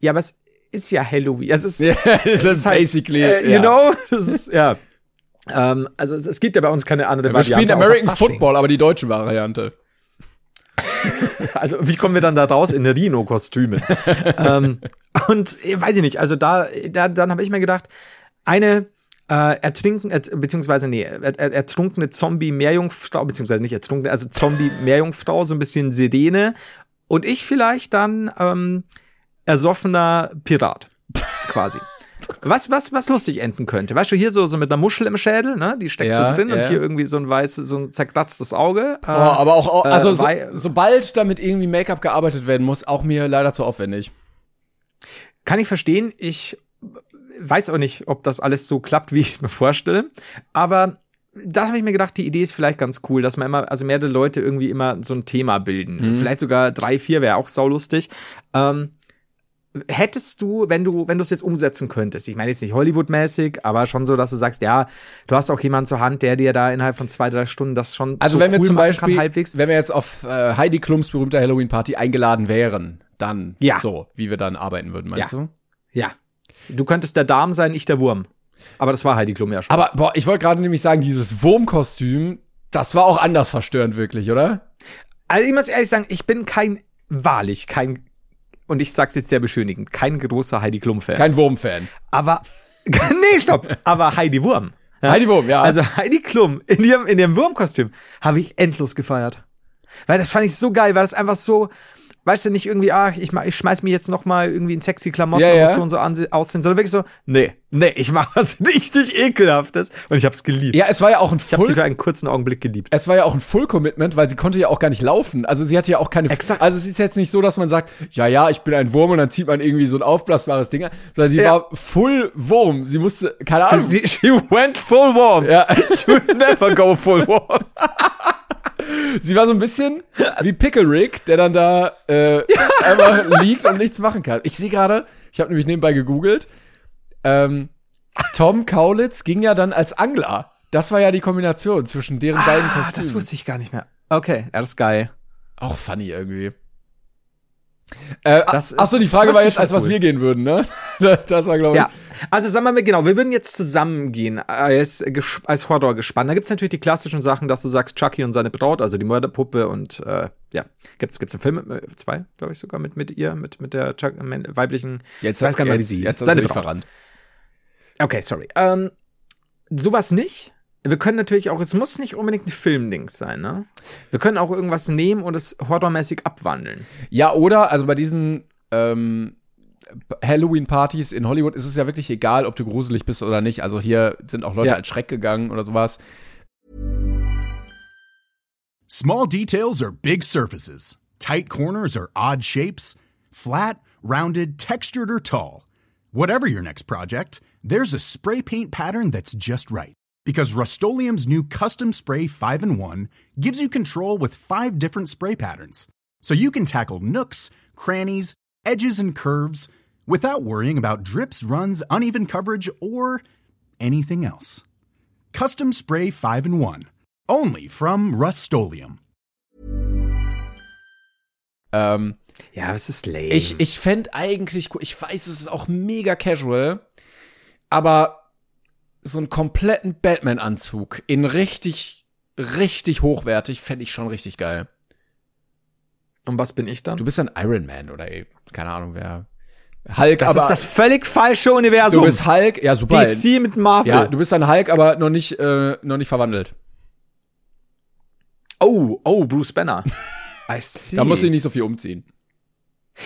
ja, was ist ja Halloween? Also, es, Ja, das es ist basically, Äh, you ja. know, das ist, ja. Ähm, also es, es gibt ja bei uns keine andere Wir spielen außer American Fasching. Football, aber die deutsche Variante. Also wie kommen wir dann da raus in Rhino-Kostümen? ähm, und äh, weiß ich nicht, also da, da dann habe ich mir gedacht, eine äh, ertrinken, äh, beziehungsweise nee, er, er, ertrunkene Zombie-Meerjungfrau, beziehungsweise nicht ertrunkene, also Zombie-Meerjungfrau, so ein bisschen Sedene und ich vielleicht dann ähm, ersoffener Pirat, quasi. Was, was, was lustig enden könnte. Weißt du, hier so, so mit einer Muschel im Schädel, ne? Die steckt Ja, so drin ja. und hier irgendwie so ein weißes, so ein zerkratztes Auge. Oh, aber auch, äh, also so, wei- sobald damit irgendwie Make-up gearbeitet werden muss, auch mir leider zu aufwendig. Kann ich verstehen. Ich weiß auch nicht, ob das alles so klappt, wie ich es mir vorstelle. Aber da habe ich mir gedacht, die Idee ist vielleicht ganz cool, dass man immer, also mehrere Leute irgendwie immer so ein Thema bilden. Vielleicht sogar drei, vier wäre auch saulustig. Ähm, hättest du, wenn du, wenn du es jetzt umsetzen könntest, ich meine jetzt nicht Hollywood-mäßig, aber schon so, dass du sagst, ja, du hast auch jemanden zur Hand, der dir da innerhalb von zwei, drei Stunden das schon Also so wenn wir cool zum machen Beispiel, kann, halbwegs. wenn wir jetzt auf äh, Heidi Klums berühmter Halloween-Party eingeladen wären, dann Ja. so, wie wir dann arbeiten würden, meinst Ja. du? Ja. Du könntest der Darm sein, ich der Wurm. Aber das war Heidi Klum ja schon. Aber boah, ich wollte gerade nämlich sagen, dieses Wurmkostüm, das war auch anders verstörend wirklich, oder? Also ich muss ehrlich sagen, ich bin kein, wahrlich kein, und ich sag's jetzt sehr beschönigend, kein großer Heidi Klum-Fan. Kein Wurmfan. Aber, nee, stopp, aber Heidi Wurm. Ja? Heidi Wurm, ja. Also Heidi Klum in ihrem, in ihrem Wurmkostüm habe ich endlos gefeiert. Weil das fand ich so geil, weil das einfach so, weißt du, nicht irgendwie, ah, ich, ich schmeiß mich jetzt noch mal irgendwie in sexy Klamotten Ja, und ja. muss so und so aussehen, sondern wirklich so, nee, nee, ich mache was richtig ekelhaftes und ich hab's geliebt. ja, es war ja auch ein ich habe sie Full, für einen kurzen Augenblick geliebt. es war ja auch ein Full Commitment, weil sie konnte ja auch gar nicht laufen. Also sie hatte ja auch keine. Exakt. Also es ist jetzt nicht so, dass man sagt, ja, ja, ich bin ein Wurm und dann zieht man irgendwie so ein aufblasbares Ding, an, sondern sie Ja. war Full Wurm. Sie musste, keine Ahnung. Sie, she went full warm. ja. You never go full warm. Sie war so ein bisschen wie Pickle Rick, der dann da äh, einfach liegt und nichts machen kann. Ich sehe gerade, Ich habe nämlich nebenbei gegoogelt. Ähm, Tom Kaulitz ging ja dann als Angler. Das war ja die Kombination zwischen deren beiden Ah, Kostümen. das wusste ich gar nicht mehr. Okay, ja, das ist geil. Auch funny irgendwie. Äh, achso, die Frage war jetzt, als schon was cool. wir gehen würden, ne? Das war, glaube ich. Ja, also sagen wir mal genau, wir würden jetzt zusammengehen als, Gesch- als Horror-Gespann. Da gibt's natürlich die klassischen Sachen, dass du sagst Chucky und seine Braut, also die Mörderpuppe und äh, ja, gibt's gibt's einen Film, mit, äh, zwei, glaube ich sogar, mit, mit ihr, mit, mit der Chuck, äh, weiblichen, Jetzt weiß gar nicht mehr, wie jetzt, sie hieß. Jetzt Seine Braut. verrannt. Okay, sorry. Ähm, sowas nicht. Wir können natürlich auch, es muss nicht unbedingt ein Filmdings sein, ne? Wir können auch irgendwas nehmen und es horrormäßig abwandeln. Ja, oder, also bei diesen ähm, Halloween-Partys in Hollywood ist es ja wirklich egal, ob du gruselig bist oder nicht. Also hier sind auch Leute Ja. als Schreck gegangen oder sowas. Small details are big surfaces. Tight corners are odd shapes. Flat, rounded, textured, or tall. Whatever your next project, there's a spray paint pattern that's just right. Because Rust new Custom Spray 5 in 1 gives you control with five different spray patterns. So you can tackle nooks, crannies, edges, and curves without worrying about drips, runs, uneven coverage, or anything else. Custom Spray 5 in 1. Only from Rust Ähm, Ja, es ist lame. ich ich fände eigentlich, cool- ich weiß, es ist auch mega casual, aber so einen kompletten Batman-Anzug in richtig, richtig hochwertig fände ich schon richtig geil. und was bin ich dann? Du bist ein Iron Man oder ey, keine Ahnung wer. Hulk, das aber ist das völlig falsche Universum. du bist Hulk, ja super. DC mit Marvel. Ja, du bist ein Hulk, aber noch nicht, äh, noch nicht verwandelt. oh, oh, Bruce Banner. I see. Da musst du dich nicht so viel umziehen.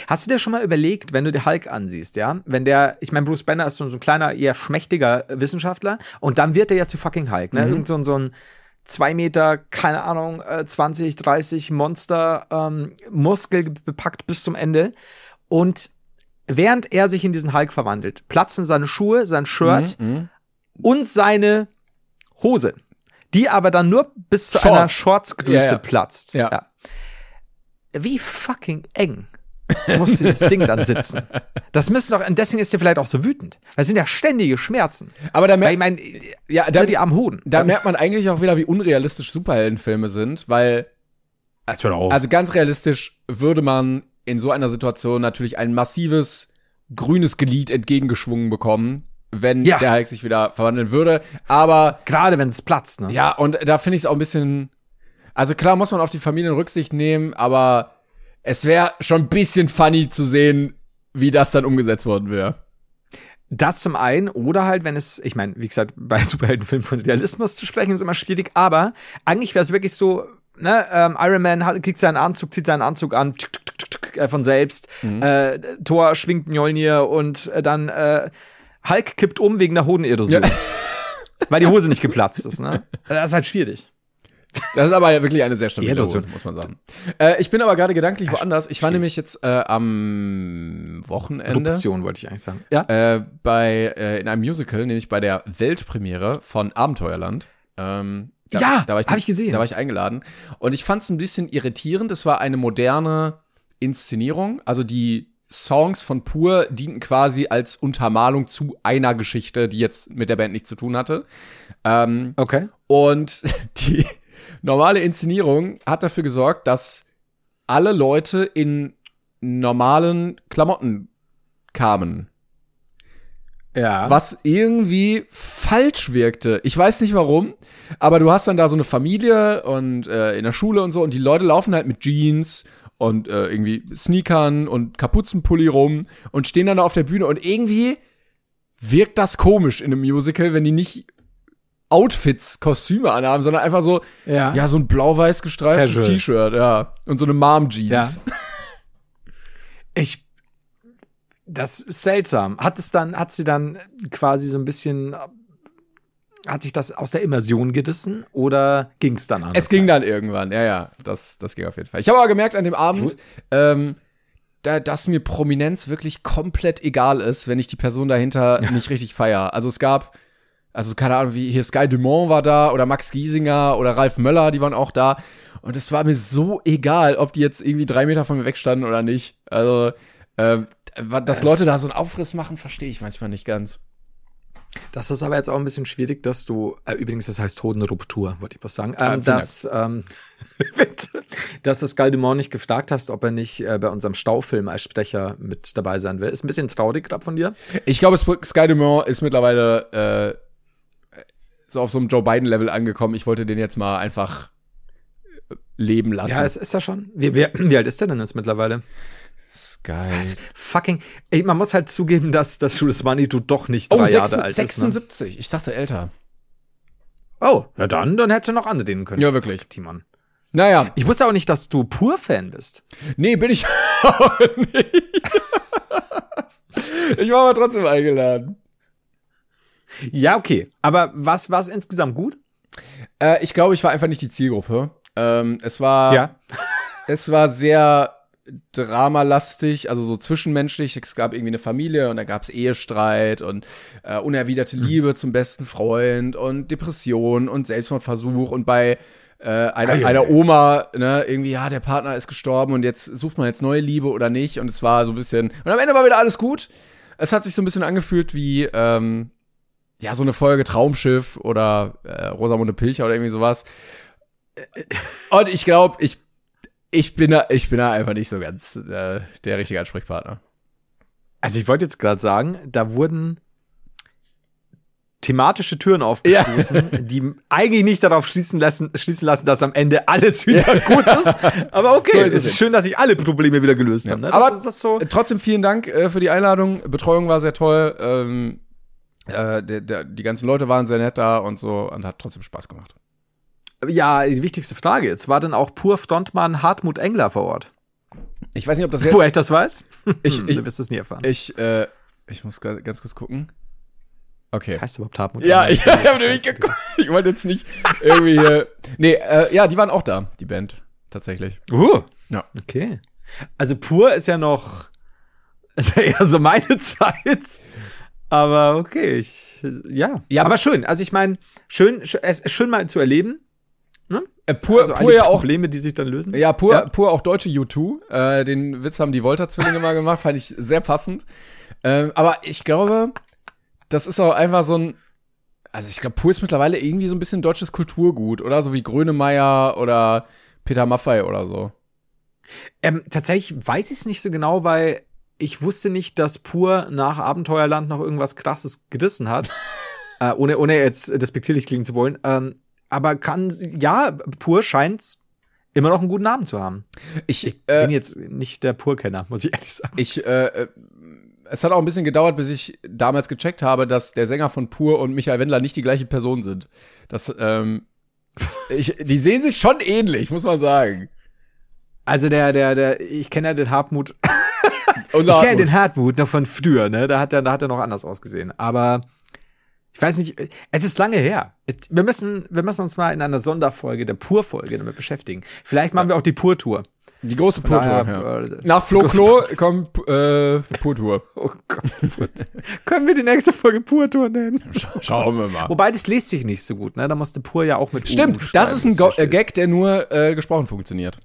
Hast du dir schon mal überlegt, wenn du dir Hulk ansiehst, ja? Wenn der, ich meine, Bruce Banner ist so ein kleiner, eher schmächtiger Wissenschaftler und dann wird er ja zu fucking Hulk, ne? Irgend so, ein- so ein zwei Meter, keine Ahnung, äh, 20, 30 Monster, ähm, Muskel bepackt bis zum Ende. Und während er sich in diesen Hulk verwandelt, platzen seine Schuhe, sein Shirt und seine Hose, die aber dann nur bis zu Shorts. einer Shortsgröße Ja, ja. platzt. Ja. Wie fucking eng muss dieses Ding dann sitzen. Das müssen doch, und deswegen ist er vielleicht auch so wütend. Weil es sind ja ständige Schmerzen. Aber da Weil ich merkt, meine, ja, da, die armen Hoden. da merkt man eigentlich auch wieder, wie unrealistisch Superheldenfilme sind, weil, also ganz realistisch würde man in so einer Situation natürlich ein massives grünes Glied entgegengeschwungen bekommen, wenn Ja. der Hulk sich wieder verwandeln würde. Aber gerade wenn es platzt, ne? ja, und da finde ich es auch ein bisschen, also klar muss man auf die Familien Rücksicht nehmen, aber es wäre schon ein bisschen funny zu sehen, wie das dann umgesetzt worden wäre. Das zum einen, oder halt, wenn es, ich meine, wie gesagt, bei Superheldenfilmen von Realismus zu sprechen ist immer schwierig, aber eigentlich wäre es wirklich so, ne, ähm, Iron Man hat, kriegt seinen Anzug, zieht seinen Anzug an, tsk, tsk, äh, von selbst, äh, Thor schwingt Mjolnir und äh, dann äh, Hulk kippt um wegen der Hodenerosion. Ja. Weil die Hose nicht geplatzt ist, ne? Das ist halt schwierig. Das ist aber wirklich eine sehr stabile Hose, muss man sagen. Äh, ich bin aber gerade gedanklich woanders. Ich war nämlich jetzt äh, am Wochenende Eruption wollte ich eigentlich sagen. Ja. äh, bei äh, in einem Musical, nämlich bei der Weltpremiere von Abenteuerland. Ähm, da, Ja, da war ich, hab ich gesehen. Da war ich eingeladen und ich fand es ein bisschen irritierend. Es war eine moderne Inszenierung, also die Songs von Pur dienten quasi als Untermalung zu einer Geschichte, die jetzt mit der Band nichts zu tun hatte. Ähm, Okay. und die normale Inszenierung hat dafür gesorgt, dass alle Leute in normalen Klamotten kamen. Ja. Was irgendwie falsch wirkte. Ich weiß nicht warum, aber du hast dann da so eine Familie und äh, in der Schule und so und die Leute laufen halt mit Jeans und äh, irgendwie Sneakern und Kapuzenpulli rum und stehen dann da auf der Bühne und irgendwie wirkt das komisch in einem Musical, wenn die nicht Outfits, Kostüme anhaben, sondern einfach so, Ja. ja, so ein blau-weiß gestreiftes. T-Shirt, ja. Und so eine Mom-Jeans. Ja. Ich. Das ist seltsam. Hat es dann, hat sie dann quasi so ein bisschen, hat sich das aus der Immersion gerissen oder ging es dann an? Es ging dann irgendwann, ja, ja, das, das ging auf jeden Fall. Ich habe aber gemerkt an dem Abend, ähm, da, dass mir Prominenz wirklich komplett egal ist, wenn ich die Person dahinter nicht richtig feier. Also es gab, also keine Ahnung, wie hier Sky Dumont war da oder Max Giesinger oder Ralf Möller, die waren auch da. Und es war mir so egal, ob die jetzt irgendwie drei Meter von mir wegstanden oder nicht. Also, ähm, Äh, Dass Leute da so einen Aufriss machen, verstehe ich manchmal nicht ganz. Das ist aber jetzt auch ein bisschen schwierig, dass du, äh, übrigens, das heißt Hodenruptur, wollte ich was sagen, Ah, ähm, vielen dass, ähm, dass du Skaldemont nicht gefragt hast, ob er nicht äh, bei unserem Staufilm als Sprecher mit dabei sein will. Ist ein bisschen traurig gerade von dir. Ich glaube, Dumont ist mittlerweile äh, so auf so einem Joe Biden-Level angekommen. Ich wollte den jetzt mal einfach äh, leben lassen. Ja, es ist ja schon. Wie, wie, wie alt ist der denn jetzt mittlerweile? Sky. Fucking, ey, man muss halt zugeben, dass, dass Jules Manitou doch nicht Oh, drei sechs- Jahre alt ist. Ne? 76. Ich dachte älter. Oh, ja dann, dann hättest du noch anreden können. Ja, wirklich. Timon. Naja, Ich wusste auch nicht, dass du Pur-Fan bist. nee, bin ich auch nicht. ich war aber trotzdem eingeladen. Ja, okay. Aber was war es insgesamt gut? Äh, ich glaube, ich war einfach nicht die Zielgruppe. Ähm, es war, Ja. es war sehr dramalastig, also so zwischenmenschlich. Es gab irgendwie eine Familie und da gab es Ehestreit und äh, unerwiderte Liebe zum besten Freund und Depression und Selbstmordversuch und bei äh, einer, Ei, ei, einer ei. Oma, ne, irgendwie, ja, der Partner ist gestorben und jetzt sucht man jetzt neue Liebe oder nicht. Und es war so ein bisschen. Und am Ende war wieder alles gut. Es hat sich so ein bisschen angefühlt wie, ähm, ja, so eine Folge Traumschiff oder äh, Rosamunde Pilcher oder irgendwie sowas. Und ich glaube, ich, ich bin da, ich bin da einfach nicht so ganz äh, der richtige Ansprechpartner. Also ich wollte jetzt gerade sagen, da wurden thematische Türen aufgestoßen, die eigentlich nicht darauf schließen lassen, schließen lassen, dass am Ende alles wieder gut ist. Aber okay, So es ist ist es. schön, dass sich alle Probleme wieder gelöst haben. Ne? Das Aber ist das so. Trotzdem vielen Dank äh, für die Einladung. Betreuung war sehr toll. Ähm, äh, der, der, die ganzen Leute waren sehr nett da und so und hat trotzdem Spaß gemacht. Ja, die wichtigste Frage jetzt. War denn auch pur Frontmann Hartmut Engler vor Ort? Ich weiß nicht, ob das jetzt. Woher ich das weiß? Ich, Hm, ich, du wirst es nie erfahren. ich, äh, ich muss ga- ganz kurz gucken. Okay. heißt überhaupt Hartmut Ja, Engler? ich, ich habe nämlich geguckt. Ich wollte jetzt nicht irgendwie hier. Nee, äh, ja, die waren auch da, die Band. Tatsächlich. Uh, Ja. okay. Also pur ist ja noch ist ja eher so meine Zeit. Aber okay, ich, ja. Ja, aber schön. Also ich meine, schön, sch- es ist schön mal zu erleben. Äh, pur, also pur ja auch. Probleme, die sich dann lösen. Ja, pur, Ja. pur auch deutsche U2. Äh, den Witz haben die Volta-Zwillinge mal gemacht, fand ich sehr passend. Ähm, aber ich glaube, das ist auch einfach so ein. Also ich glaube, pur ist mittlerweile irgendwie so ein bisschen deutsches Kulturgut, oder? So wie Grönemeyer oder Peter Maffei oder so. Ähm, tatsächlich weiß ich es nicht so genau, weil ich wusste nicht, dass Pur nach Abenteuerland noch irgendwas krasses gerissen hat. äh, ohne, ohne jetzt despektierlich klingen zu wollen. Ähm, aber kann, ja, Pur scheint immer noch einen guten Namen zu haben. Ich, Ich äh, bin jetzt nicht der Pur-Kenner, muss ich ehrlich sagen. ich, äh, äh, es hat auch ein bisschen gedauert, bis ich damals gecheckt habe, dass der Sänger von Pur und Michael Wendler nicht die gleiche Person sind. Das, ähm, ich, die sehen sich schon ähnlich, muss man sagen. Also der, der, der, ich kenne ja den Hartmut. Ich kenne den Hartmut noch von früher, ne? Da hat er, da hat er noch anders ausgesehen. Aber ich weiß nicht, es ist lange her. Wir müssen, wir müssen uns mal in einer Sonderfolge der Pur-Folge damit beschäftigen. Vielleicht machen wir auch die Pur-Tour. Die große Pur-Tour, ja. äh, Nach Flo Klo kommt äh, Pur-Tour. Oh Gott. Können wir die nächste Folge Pur-Tour nennen? Schauen wir mal. Wobei, das liest sich nicht so gut, ne? Da musste Pur ja auch mit U Stimmt, das schreiben, ist ein Go äh. Gag, der nur äh, gesprochen funktioniert.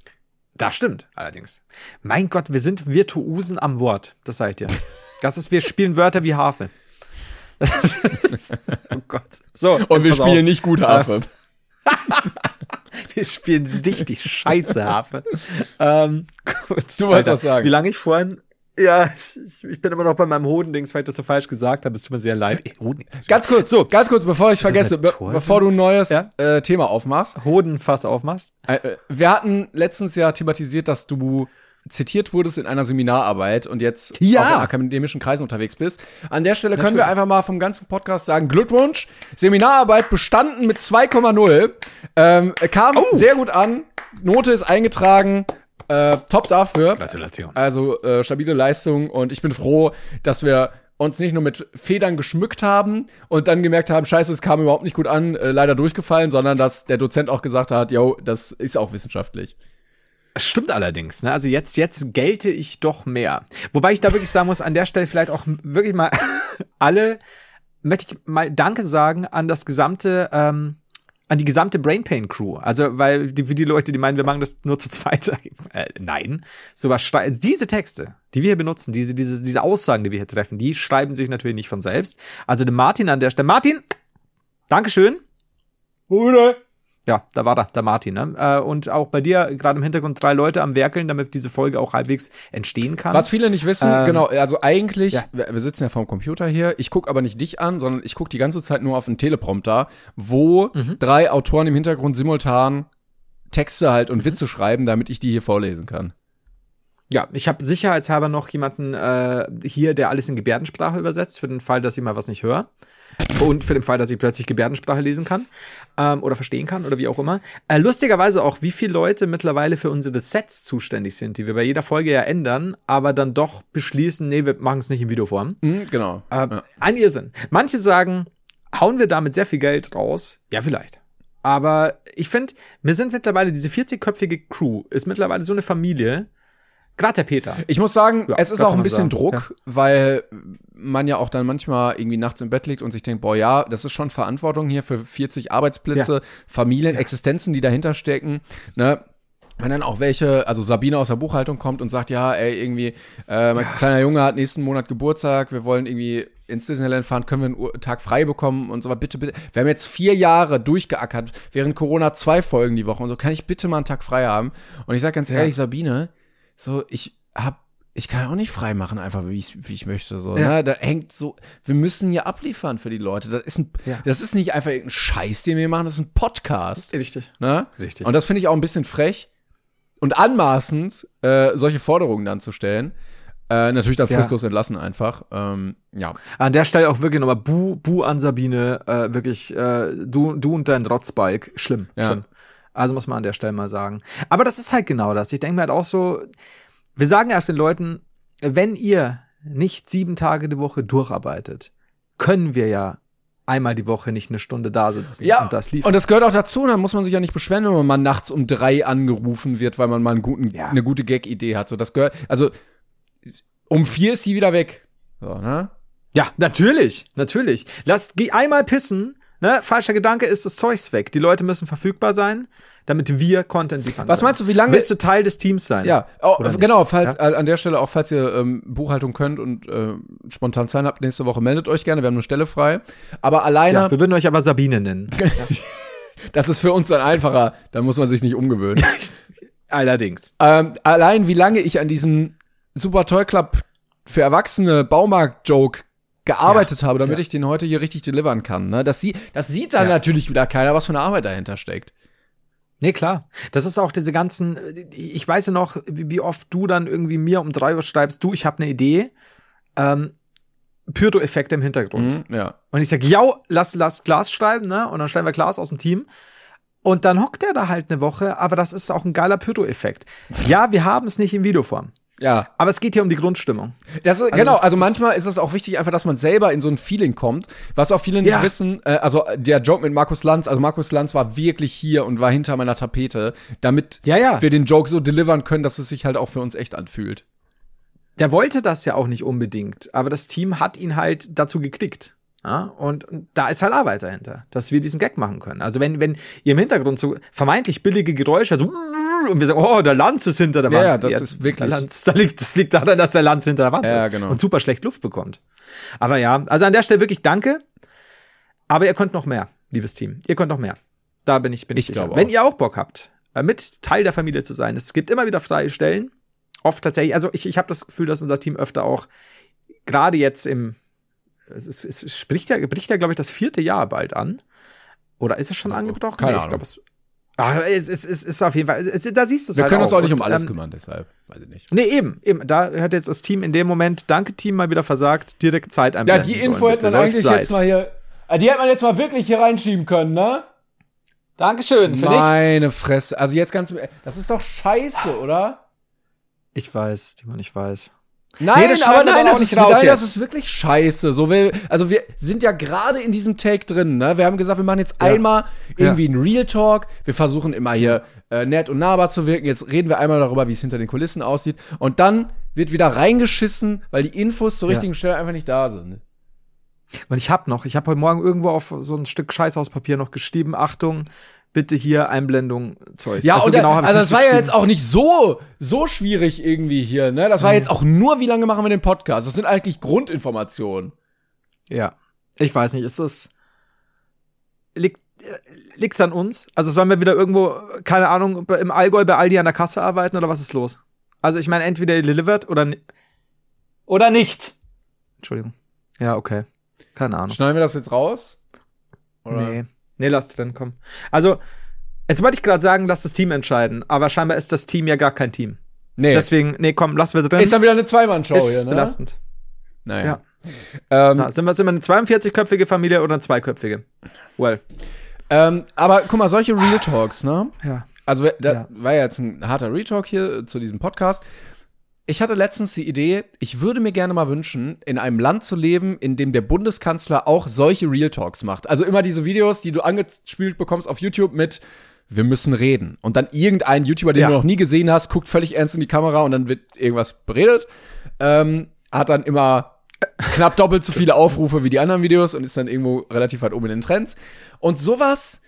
Das stimmt, allerdings. Mein Gott, wir sind Virtuosen am Wort. Das sag ich dir. Das ist, wir spielen Wörter wie Harfe. oh Gott. So, Und wir spielen auf. nicht gut Harfe. Wir spielen richtig scheiße Harfe. ähm, gut. Du wolltest was sagen. Wie lange ich vorhin. Ja, ich, ich bin immer noch bei meinem Hodendings, weil ich das so falsch gesagt habe. Es tut mir sehr leid. Ey, Hoden, Ganz kurz, so, ganz kurz, bevor ich vergesse, be bevor du ein neues Ja? äh, Thema aufmachst. Hodenfass aufmachst. Äh, äh, wir hatten letztens ja thematisiert, dass du zitiert wurdest in einer Seminararbeit und jetzt Ja. auch in akademischen Kreisen unterwegs bist. An der Stelle können wir einfach mal vom ganzen Podcast sagen, Glückwunsch, Seminararbeit bestanden mit 2,0, ähm, kam Oh. sehr gut an, Note ist eingetragen, äh, top dafür. Gratulation. Also äh, stabile Leistung und ich bin froh, dass wir uns nicht nur mit Federn geschmückt haben und dann gemerkt haben, scheiße, es kam überhaupt nicht gut an, äh, leider durchgefallen, sondern dass der Dozent auch gesagt hat, yo, das ist auch wissenschaftlich. Stimmt allerdings, ne? Also jetzt, jetzt gelte ich doch mehr. Wobei ich da wirklich sagen muss, an der Stelle vielleicht auch wirklich mal alle, möchte ich mal Danke sagen an das gesamte ähm, an die gesamte Brain Pain Crew. Also, weil die, für die Leute, die meinen, wir machen das nur zu zweit, äh, nein. Sowas schrei- diese Texte, die wir hier benutzen, diese, diese, diese Aussagen, die wir hier treffen, die schreiben sich natürlich nicht von selbst. Also, der Martin an der Stelle. Martin, Dankeschön. Bruder. Ja, da war da, der Martin. Ne? Äh, Und auch bei dir gerade im Hintergrund drei Leute am Werkeln, damit diese Folge auch halbwegs entstehen kann. Was viele nicht wissen, Ähm, genau, also eigentlich, ja. wir sitzen ja vorm Computer hier, ich gucke aber nicht dich an, sondern ich gucke die ganze Zeit nur auf einen Teleprompter, wo Mhm. drei Autoren im Hintergrund simultan Texte halt Mhm. und Witze schreiben, damit ich die hier vorlesen kann. Ja, ich habe sicherheitshalber noch jemanden äh, hier, der alles in Gebärdensprache übersetzt, für den Fall, dass ich mal was nicht höre. Und für den Fall, dass ich plötzlich Gebärdensprache lesen kann ähm, oder verstehen kann oder wie auch immer. Äh, lustigerweise auch, wie viele Leute mittlerweile für unsere Sets zuständig sind, die wir bei jeder Folge ja ändern, aber dann doch beschließen, nee, wir machen es nicht in Videoform. Mhm, genau. Äh, ja. Ein Irrsinn. Manche sagen, hauen wir damit sehr viel Geld raus? Ja, vielleicht. Aber ich finde, wir sind mittlerweile, diese 40-köpfige Crew ist mittlerweile so eine Familie. Gerade der Peter. Ich muss sagen, Ja, es ist auch ein bisschen sagen, Druck, weil man ja auch dann manchmal irgendwie nachts im Bett liegt und sich denkt, boah, ja, das ist schon Verantwortung hier für 40 Arbeitsplätze, Familien, Existenzen, die dahinter stecken, ne? Wenn dann auch welche, also Sabine aus der Buchhaltung kommt und sagt, ja, ey, irgendwie, äh, mein kleiner Junge hat nächsten Monat Geburtstag, wir wollen irgendwie ins Disneyland fahren, können wir einen Tag frei bekommen und so, bitte, bitte. Wir haben jetzt vier Jahre durchgeackert, während Corona zwei Folgen die Woche und so, kann ich bitte mal einen Tag frei haben? Und ich sag ganz ehrlich, Sabine, so, ich hab, ich kann auch nicht frei machen, einfach wie ich, wie ich möchte, so, Ja. ne? Da hängt so, wir müssen ja abliefern für die Leute. Das ist ein, Ja. das ist nicht einfach irgendein Scheiß, den wir machen, das ist ein Podcast. Richtig. Ne? Richtig. Und das finde ich auch ein bisschen frech und anmaßend, äh, solche Forderungen dann zu stellen. Äh, natürlich dann Ja. fristlos entlassen einfach. Ähm, ja. An der Stelle auch wirklich nochmal Bu, Bu an Sabine, äh, wirklich, äh, du, du und dein Rotzbalk, schlimm, Ja. schlimm. Also muss man an der Stelle mal sagen. Aber das ist halt genau das. Ich denke mir halt auch so, wir sagen erst den Leuten, wenn ihr nicht sieben Tage die Woche durcharbeitet, können wir ja einmal die Woche nicht eine Stunde da sitzen Ja, und das liefern. und das gehört auch dazu, dann muss man sich ja nicht beschweren, wenn man mal nachts um drei angerufen wird, weil man mal einen guten, Ja. eine gute Gag-Idee hat. So, das gehört, also um vier ist sie wieder weg. So, ne? Ja, natürlich, natürlich. Lasst, geh einmal pissen, ne? Falscher Gedanke ist das Zeugs weg. Die Leute müssen verfügbar sein, damit wir Content liefern Was meinst du, wie lange- Willst du Teil des Teams sein? Ja, nicht? genau, falls äh, an der Stelle auch, falls ihr ähm, Buchhaltung könnt und äh, spontan Zeit habt nächste Woche, meldet euch gerne, wir haben eine Stelle frei. Aber alleine, Ja, wir würden euch aber Sabine nennen. das ist für uns dann einfacher, da muss man sich nicht umgewöhnen. Allerdings. ähm, allein wie lange ich an diesem Super Toy Club für Erwachsene Baumarkt-Joke gearbeitet habe, damit ja. ich den heute hier richtig delivern kann. Ne? Das, sie das sieht dann Ja. natürlich wieder keiner, was für eine Arbeit dahinter steckt. Nee, klar. Das ist auch diese ganzen, ich weiß ja noch, wie, wie oft du dann irgendwie mir um drei Uhr schreibst, du, ich habe eine Idee, ähm, Pyro-Effekte im Hintergrund. Mhm, ja. Und ich sag, ja, lass, lass Glas schreiben, ne? Und dann schreiben wir Glas aus dem Team. Und dann hockt er da halt eine Woche, aber das ist auch ein geiler Pyro-Effekt. Ja, wir haben es nicht in Videoform. Ja, Aber es geht hier um die Grundstimmung. Das ist, genau, das- also manchmal ist es auch wichtig, einfach, dass man selber in so ein Feeling kommt, was auch viele nicht Ja. wissen. Äh, also der Joke mit Markus Lanz, also Markus Lanz war wirklich hier und war hinter meiner Tapete, damit Ja, ja. wir den Joke so delivern können, dass es sich halt auch für uns echt anfühlt. Der wollte das ja auch nicht unbedingt, aber das Team hat ihn halt dazu geklickt. Ja, und da ist halt Arbeit dahinter, dass wir diesen Gag machen können. Also wenn, wenn ihr im Hintergrund so vermeintlich billige Geräusche, so und wir sagen, oh, der Lanz ist hinter der Ja, Wand. ja, das ist wirklich- Lanz, da liegt, das liegt daran, dass der Lanz hinter der Wand Ja, ist genau. und super schlecht Luft bekommt. Aber ja, also an der Stelle wirklich danke. Aber ihr könnt noch mehr, liebes Team. Ihr könnt noch mehr. Da bin ich, bin ich, Ich sicher. Wenn ihr auch Bock habt, äh, mit Teil der Familie zu sein, es gibt immer wieder freie Stellen. Oft tatsächlich, also ich, ich habe das Gefühl, dass unser Team öfter auch, gerade jetzt im, es, ist, es spricht ja, bricht ja, glaube ich, das vierte Jahr bald an. Oder ist es schon angebrochen? keine ich Ahnung. glaube, es, ach, es, es, es ist auf jeden Fall, es, da siehst du es Wir halt können uns auch nicht Und, um alles ähm, kümmern, deshalb, weiß ich nicht. Nee, eben, eben. Da hat jetzt das Team in dem Moment, danke Team, mal wieder versagt, direkt Zeit Ja, einblenden die sollen, Info hätte man eigentlich Zeit. jetzt mal hier, äh, die hätte man jetzt mal wirklich hier reinschieben können, ne? Dankeschön, für nichts. Meine Fresse. Also jetzt ganz, das ist doch scheiße, oder? Ich weiß, Timon, ich weiß. Nein, das aber nein, das ist, raus nein, das ist wirklich scheiße. So, wir, also wir sind ja gerade in diesem Take drin, ne? Wir haben gesagt, wir machen jetzt einmal irgendwie einen Real Talk. Wir versuchen immer hier äh, nett und nahbar zu wirken. Jetzt reden wir einmal darüber, wie es hinter den Kulissen aussieht. Und dann wird wieder reingeschissen, weil die Infos zur Ja. richtigen Stelle einfach nicht da sind. Und ich habe noch, ich habe heute Morgen irgendwo auf so ein Stück Scheißhauspapier noch geschrieben, Achtung, bitte hier Einblendung Zeus. Ja, und genau also das war ja jetzt auch nicht so, so schwierig irgendwie hier, ne? Das war jetzt auch nur, wie lange machen wir den Podcast? Das sind eigentlich Grundinformationen. Ja. Ich weiß nicht, ist das. Liegt, liegt's an uns? Also sollen wir wieder irgendwo, keine Ahnung, im Allgäu bei Aldi an der Kasse arbeiten oder was ist los? Also ich meine, entweder ihr delivered oder oder nicht. Entschuldigung. Ja, okay. Keine Ahnung. Schneiden wir das jetzt raus? Oder? Nee. Nee, lass drin kommen. Also, jetzt wollte ich gerade sagen, lass das Team entscheiden, aber scheinbar ist das Team ja gar kein Team. Nee. Deswegen, nee, komm, lass wir drin. ist dann wieder eine Zweimann-Show ist hier, ne? belastend. Naja. Ja. Ähm, Na, sind wir sind wir eine 42-köpfige Familie oder eine zweiköpfige? Well. ähm, aber guck mal, solche Real Talks, ne? Ja. Also, da Ja. war ja jetzt ein harter Retalk hier zu diesem Podcast. Ich hatte letztens die Idee, ich würde mir gerne mal wünschen, in einem Land zu leben, in dem der Bundeskanzler auch solche Real Talks macht. Also immer diese Videos, die du angespielt bekommst auf YouTube mit wir müssen reden. Und dann irgendein YouTuber, den Ja. du noch nie gesehen hast, guckt völlig ernst in die Kamera und dann wird irgendwas beredet. Ähm, hat dann immer knapp doppelt so viele Aufrufe wie die anderen Videos und ist dann irgendwo relativ weit oben in den Trends. Und sowas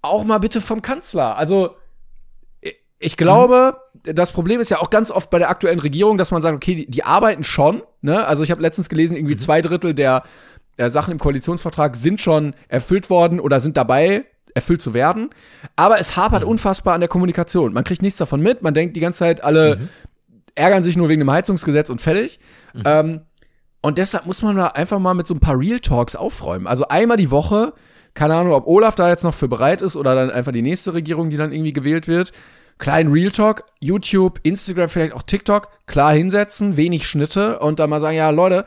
auch mal bitte vom Kanzler. Also ich glaube, das Problem ist ja auch ganz oft bei der aktuellen Regierung, dass man sagt, okay, die, die arbeiten schon. Ne? Also ich habe letztens gelesen, irgendwie zwei Drittel der, der Sachen im Koalitionsvertrag sind schon erfüllt worden oder sind dabei, erfüllt zu werden. Aber es hapert unfassbar an der Kommunikation. Man kriegt nichts davon mit. Man denkt die ganze Zeit, alle ärgern sich nur wegen dem Heizungsgesetz und fertig. Ähm, und deshalb muss man da einfach mal mit so ein paar Real Talks aufräumen. Also einmal die Woche, keine Ahnung, ob Olaf da jetzt noch für bereit ist oder dann einfach die nächste Regierung, die dann irgendwie gewählt wird. Kleinen Real Talk, YouTube, Instagram, vielleicht auch TikTok, klar hinsetzen, wenig Schnitte und dann mal sagen, ja, Leute,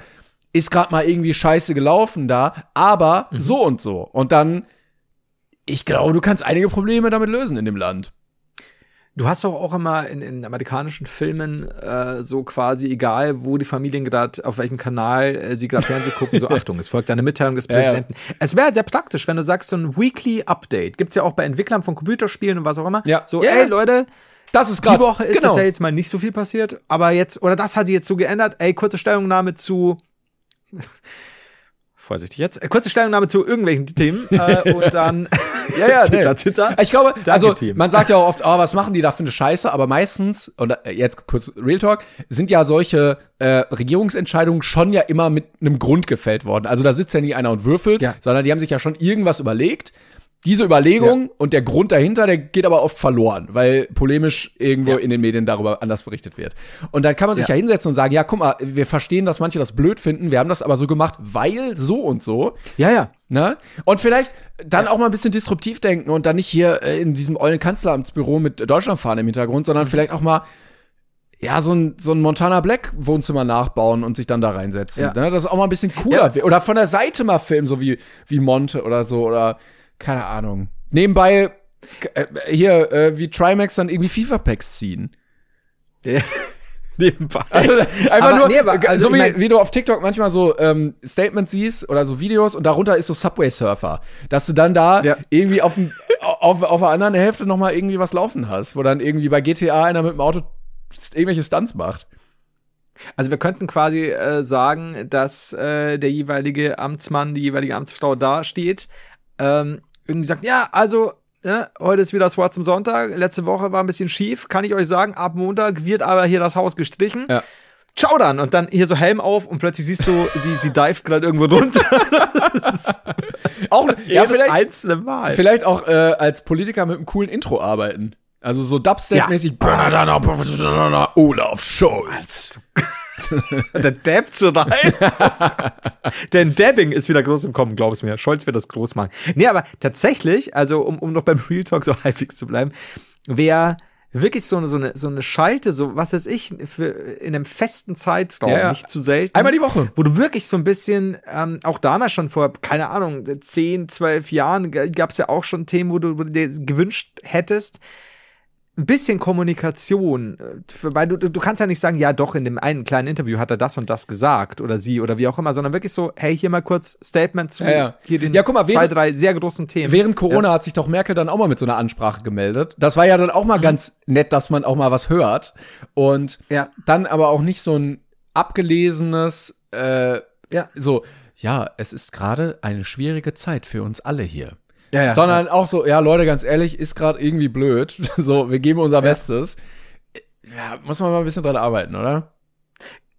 ist gerade mal irgendwie scheiße gelaufen da, aber so und so. Und dann, ich glaube, du kannst einige Probleme damit lösen in dem Land. Du hast doch auch immer in, in amerikanischen Filmen äh, so quasi, egal wo die Familien gerade, auf welchem Kanal äh, sie gerade Fernsehen gucken, so Achtung, es folgt eine Mitteilung des ja. Präsidenten. Es wäre sehr praktisch, wenn du sagst, so ein Weekly Update. Gibt's ja auch bei Entwicklern von Computerspielen und was auch immer. Ja. So, Ja. ey Leute, Das ist die gerade Woche ist genau. das ja jetzt mal nicht so viel passiert, aber jetzt, oder das hat sich jetzt so geändert, ey, kurze Stellungnahme zu. Vorsichtig jetzt. Äh, kurze Stellungnahme zu irgendwelchen Themen äh, und dann Ja, ja, zitter, nee. zitter. Ich glaube, Danke, also Team. man sagt ja auch oft, oh, was machen die da für eine Scheiße, aber meistens, und äh, jetzt kurz Real Talk, sind ja solche äh, Regierungsentscheidungen schon ja immer mit einem Grund gefällt worden. Also da sitzt ja nie einer und würfelt, Ja. sondern die haben sich ja schon irgendwas überlegt. Diese Überlegung und der Grund dahinter, der geht aber oft verloren, weil polemisch irgendwo Ja. in den Medien darüber anders berichtet wird. Und dann kann man sich ja. Ja. hinsetzen und sagen, ja, guck mal, wir verstehen, dass manche das blöd finden, wir haben das aber so gemacht, weil so und so. ja, ja. Ne? Und vielleicht dann auch mal ein bisschen disruptiv denken und dann nicht hier äh, in diesem ollen Kanzleramtsbüro mit Deutschlandfahnen im Hintergrund, sondern vielleicht auch mal ja, so ein, so ein Montana Black Wohnzimmer nachbauen und sich dann da reinsetzen. Ja. Ne? Das ist auch mal ein bisschen cooler. Ja. Oder von der Seite mal filmen, so wie, wie Monte oder so. Oder keine Ahnung. Nebenbei äh, hier, äh, wie Trimax dann irgendwie FIFA-Packs ziehen. Nebenbei. Also, einfach Aber nur, nee, aber, also so ich wie, mein- wie du auf TikTok manchmal so ähm, Statements siehst oder so Videos und darunter ist so Subway Surfer, dass du dann da Ja. irgendwie auf, dem- auf, auf der anderen Hälfte noch mal irgendwie was laufen hast, wo dann irgendwie bei GTA einer mit dem Auto irgendwelche Stunts macht. Also wir könnten quasi äh, sagen, dass äh, der jeweilige Amtsmann, die jeweilige Amtsfrau da steht, ähm, irgendwie sagt, ja, also ne, heute ist wieder SWAT zum Sonntag, letzte Woche war ein bisschen schief, kann ich euch sagen, ab Montag wird aber hier das Haus gestrichen. Ja. Ciao dann! Und dann hier so Helm auf und plötzlich siehst du, sie, sie dived gerade irgendwo runter. Auch ja, vielleicht, einzelne Mal. vielleicht auch äh, als Politiker mit einem coolen Intro arbeiten. Also so Dubstep-mäßig. Olaf Scholz. Der dabbt so rein. Denn Dabbing ist wieder groß im Kommen, glaub's mir. Scholz wird das groß machen. Nee, aber tatsächlich, also um, um noch beim Real Talk so halbwegs zu bleiben, wer wirklich so eine, so eine, so eine Schalte, so was weiß ich, für, in einem festen Zeitraum, Ja, ja. nicht zu selten. Einmal die Woche. Wo du wirklich so ein bisschen, ähm, auch damals schon vor, keine Ahnung, 10, 12 Jahren gab es ja auch schon Themen, wo du, wo du dir gewünscht hättest, ein bisschen Kommunikation, äh, weil du, du kannst ja nicht sagen, ja doch, in dem einen kleinen Interview hat er das und das gesagt oder sie oder wie auch immer, sondern wirklich so, hey, hier mal kurz Statement zu Ja, ja. hier den Ja, guck mal, zwei, während- drei sehr großen Themen. Während Corona hat sich doch Merkel dann auch mal mit so einer Ansprache gemeldet. Das war ja dann auch mal Mhm. ganz nett, dass man auch mal was hört. Und Ja. dann aber auch nicht so ein abgelesenes, äh, Ja. so, ja, es ist gerade eine schwierige Zeit für uns alle hier. Ja, ja. Sondern auch so, ja, Leute, ganz ehrlich, ist gerade irgendwie blöd. So, wir geben unser Bestes. Ja, muss man mal ein bisschen dran arbeiten, oder?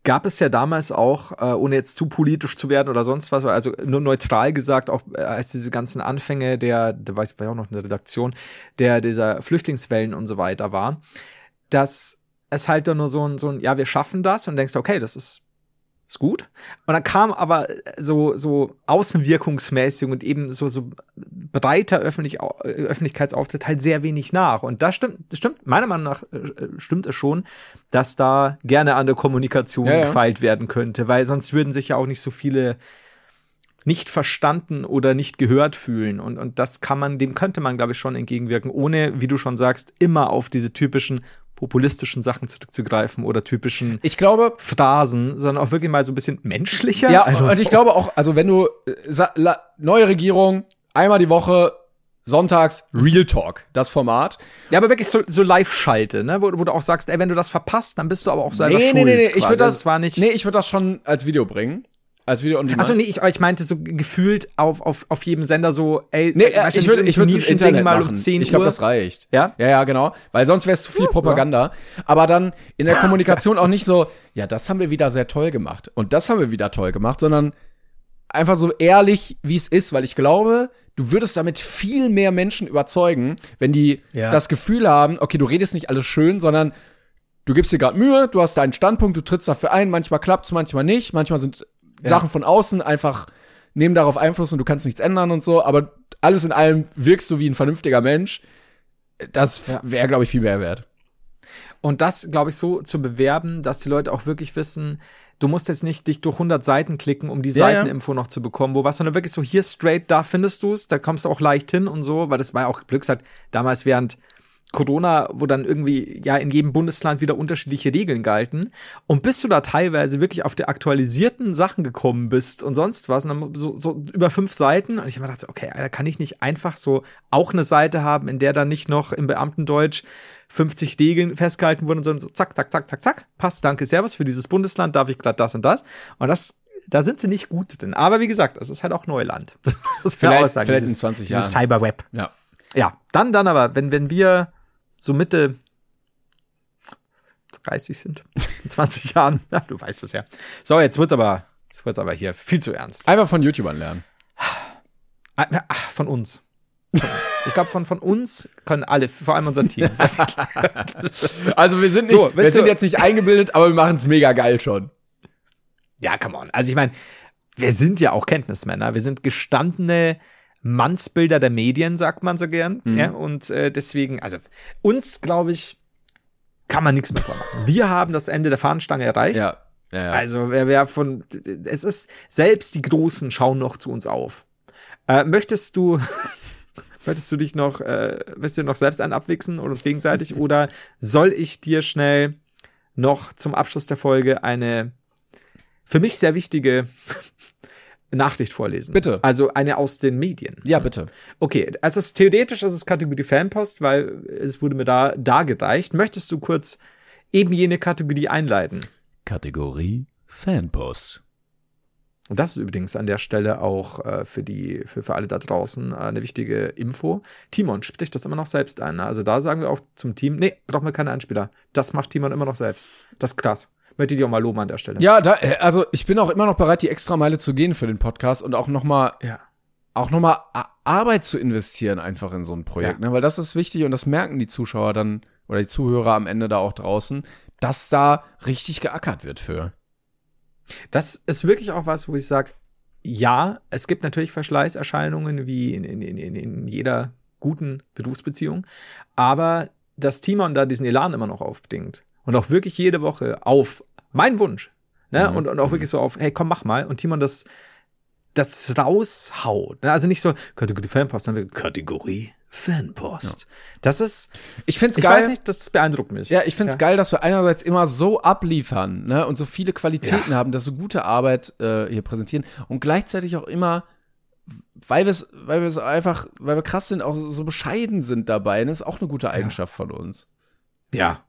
gab es ja damals auch, äh, ohne jetzt zu politisch zu werden oder sonst was, also nur neutral gesagt, auch äh, als diese ganzen Anfänge der, da war ich war ja auch noch eine Redaktion, der dieser Flüchtlingswellen und so weiter war, dass es halt dann nur so ein, so ein, ja, wir schaffen das und denkst, okay, das ist ist gut. Und dann kam aber so, so außenwirkungsmäßig und eben so, so breiter Öffentlich Öffentlichkeitsauftritt halt sehr wenig nach. Und da stimmt, das stimmt, meiner Meinung nach äh, stimmt es schon, dass da gerne an der Kommunikation Ja, ja. gefeilt werden könnte, weil sonst würden sich ja auch nicht so viele nicht verstanden oder nicht gehört fühlen. Und, und das kann man, dem könnte man, glaube ich, schon entgegenwirken, ohne, wie du schon sagst, immer auf diese typischen populistischen Sachen zurückzugreifen oder typischen Ich glaube, Phrasen, sondern auch wirklich mal so ein bisschen menschlicher. ja, Also, und ich glaube auch, also wenn du, äh, la, neue Regierung, einmal die Woche, sonntags, Real Talk, das Format. ja, aber wirklich so, so Live-Schalte, ne? Wo, wo du auch sagst, ey, wenn du das verpasst, dann bist du aber auch selber schuld. Ich quasi. würde das, Also es war nicht. nee, ich würde das schon als Video bringen. Als Video on Demand. Achso, nee, ich, ich meinte so gefühlt auf, auf, auf jedem Sender so, ey, Nee, du, ich würde ich würde es im Internet mal machen. um 10 ich glaube, das reicht. Ja? Ja, ja, genau. Weil sonst wäre es zu viel Propaganda. Aber dann in der Kommunikation auch nicht so, ja, das haben wir wieder sehr toll gemacht. Und das haben wir wieder toll gemacht, sondern einfach so ehrlich, wie es ist. Weil ich glaube, du würdest damit viel mehr Menschen überzeugen, wenn die Ja. das Gefühl haben, okay, du redest nicht alles schön, sondern du gibst dir gerade Mühe, du hast deinen Standpunkt, du trittst dafür ein, manchmal klappt's, manchmal nicht, manchmal sind Sachen von außen einfach nehmen darauf Einfluss und du kannst nichts ändern und so, aber alles in allem wirkst du wie ein vernünftiger Mensch. Das wäre, glaube ich, viel mehr wert. Und das, glaube ich, so zu bewerben, dass die Leute auch wirklich wissen, du musst jetzt nicht dich durch 100 Seiten klicken, um die Ja, ja. Seiteninfo noch zu bekommen, wo was, sondern wirklich so hier straight, da findest du es, da kommst du auch leicht hin und so, weil das war ja auch Glück gesagt, damals während Corona, wo dann irgendwie ja in jedem Bundesland wieder unterschiedliche Regeln galten. Und bis du da teilweise wirklich auf die aktualisierten Sachen gekommen bist und sonst was, und dann so, so über fünf Seiten, und ich habe mir gedacht, okay, Alter, kann ich nicht einfach so auch eine Seite haben, in der dann nicht noch im Beamtendeutsch 50 Regeln festgehalten wurden, sondern so zack, zack, zack, zack, zack, passt, danke, servus, für dieses Bundesland darf ich gerade das und das. Und das, da sind sie nicht gut drin. Aber wie gesagt, es ist halt auch Neuland. Das muss man Vielleicht- auch sagen, vielleicht in dieses- 20 Dieses Jahren. Cyberweb. Ja. Ja, dann, dann aber, wenn, wenn wir so Mitte 30 sind, in 20 Jahren, ja, du weißt es ja. So, jetzt wird's aber, jetzt wird's aber hier viel zu ernst. Einfach von YouTubern lernen. Ah, ah, Von uns. Ich glaube, von, von uns können alle, vor allem unser Team. Also wir sind nicht, So, wir sind jetzt nicht eingebildet, aber wir machen es mega geil schon. Ja, come on. Also ich meine, wir sind ja auch Kenntnismänner. Wir sind gestandene Mannsbilder der Medien, sagt man so gern. Ja, und äh, deswegen, also uns, glaube ich, kann man nichts mehr vormachen. Wir haben das Ende der Fahnenstange erreicht. Ja. Ja, ja. Also wer, wer von, es ist, selbst die Großen schauen noch zu uns auf. Äh, möchtest du, möchtest du dich noch, äh, willst du noch selbst einen abwichsen oder uns gegenseitig? Oder soll ich dir schnell noch zum Abschluss der Folge eine für mich sehr wichtige Nachricht vorlesen? Bitte. Also eine aus den Medien. ja, bitte. Okay, es ist theoretisch, es ist Kategorie Fanpost, weil es wurde mir da dargereicht. Möchtest du kurz eben jene Kategorie einleiten? Kategorie Fanpost. Und das ist übrigens an der Stelle auch äh, für die, für, für alle da draußen äh, eine wichtige Info. Timon spricht das immer noch selbst ein. Ne? Also da sagen wir auch zum Team, nee, brauchen wir keine Einspieler. Das macht Timon immer noch selbst. Das ist krass. Möchte ich dir auch mal loben an der Stelle. Ja, da, äh, also ich bin auch immer noch bereit, die extra Meile zu gehen für den Podcast und auch noch mal Ja. auch noch mal Arbeit zu investieren einfach in so ein Projekt, Ja. ne? weil das ist wichtig und das merken die Zuschauer dann oder die Zuhörer am Ende da auch draußen, dass da richtig geackert wird für. Das ist wirklich auch was, wo ich sage, ja, es gibt natürlich Verschleißerscheinungen wie in, in, in, in- jeder guten Berufsbeziehung, aber dass Timon da diesen Elan immer noch aufbringt und auch wirklich jede Woche auf mein Wunsch, ne, und, und auch wirklich so auf, hey, komm, mach mal, und Timon das, das raushaut, ne? also nicht so Kategorie Fanpost, sondern Kategorie Fanpost. Das ist, Ich find's ich geil. weiß nicht, das, beeindruckt mich. Ja, ich find's geil, dass wir einerseits immer so abliefern, ne, und so viele Qualitäten haben, dass wir gute Arbeit äh, hier präsentieren und gleichzeitig auch immer, weil wir es, weil wir es einfach, weil wir krass sind, auch so, bescheiden sind dabei. Das ist auch eine gute Eigenschaft von uns. Ja.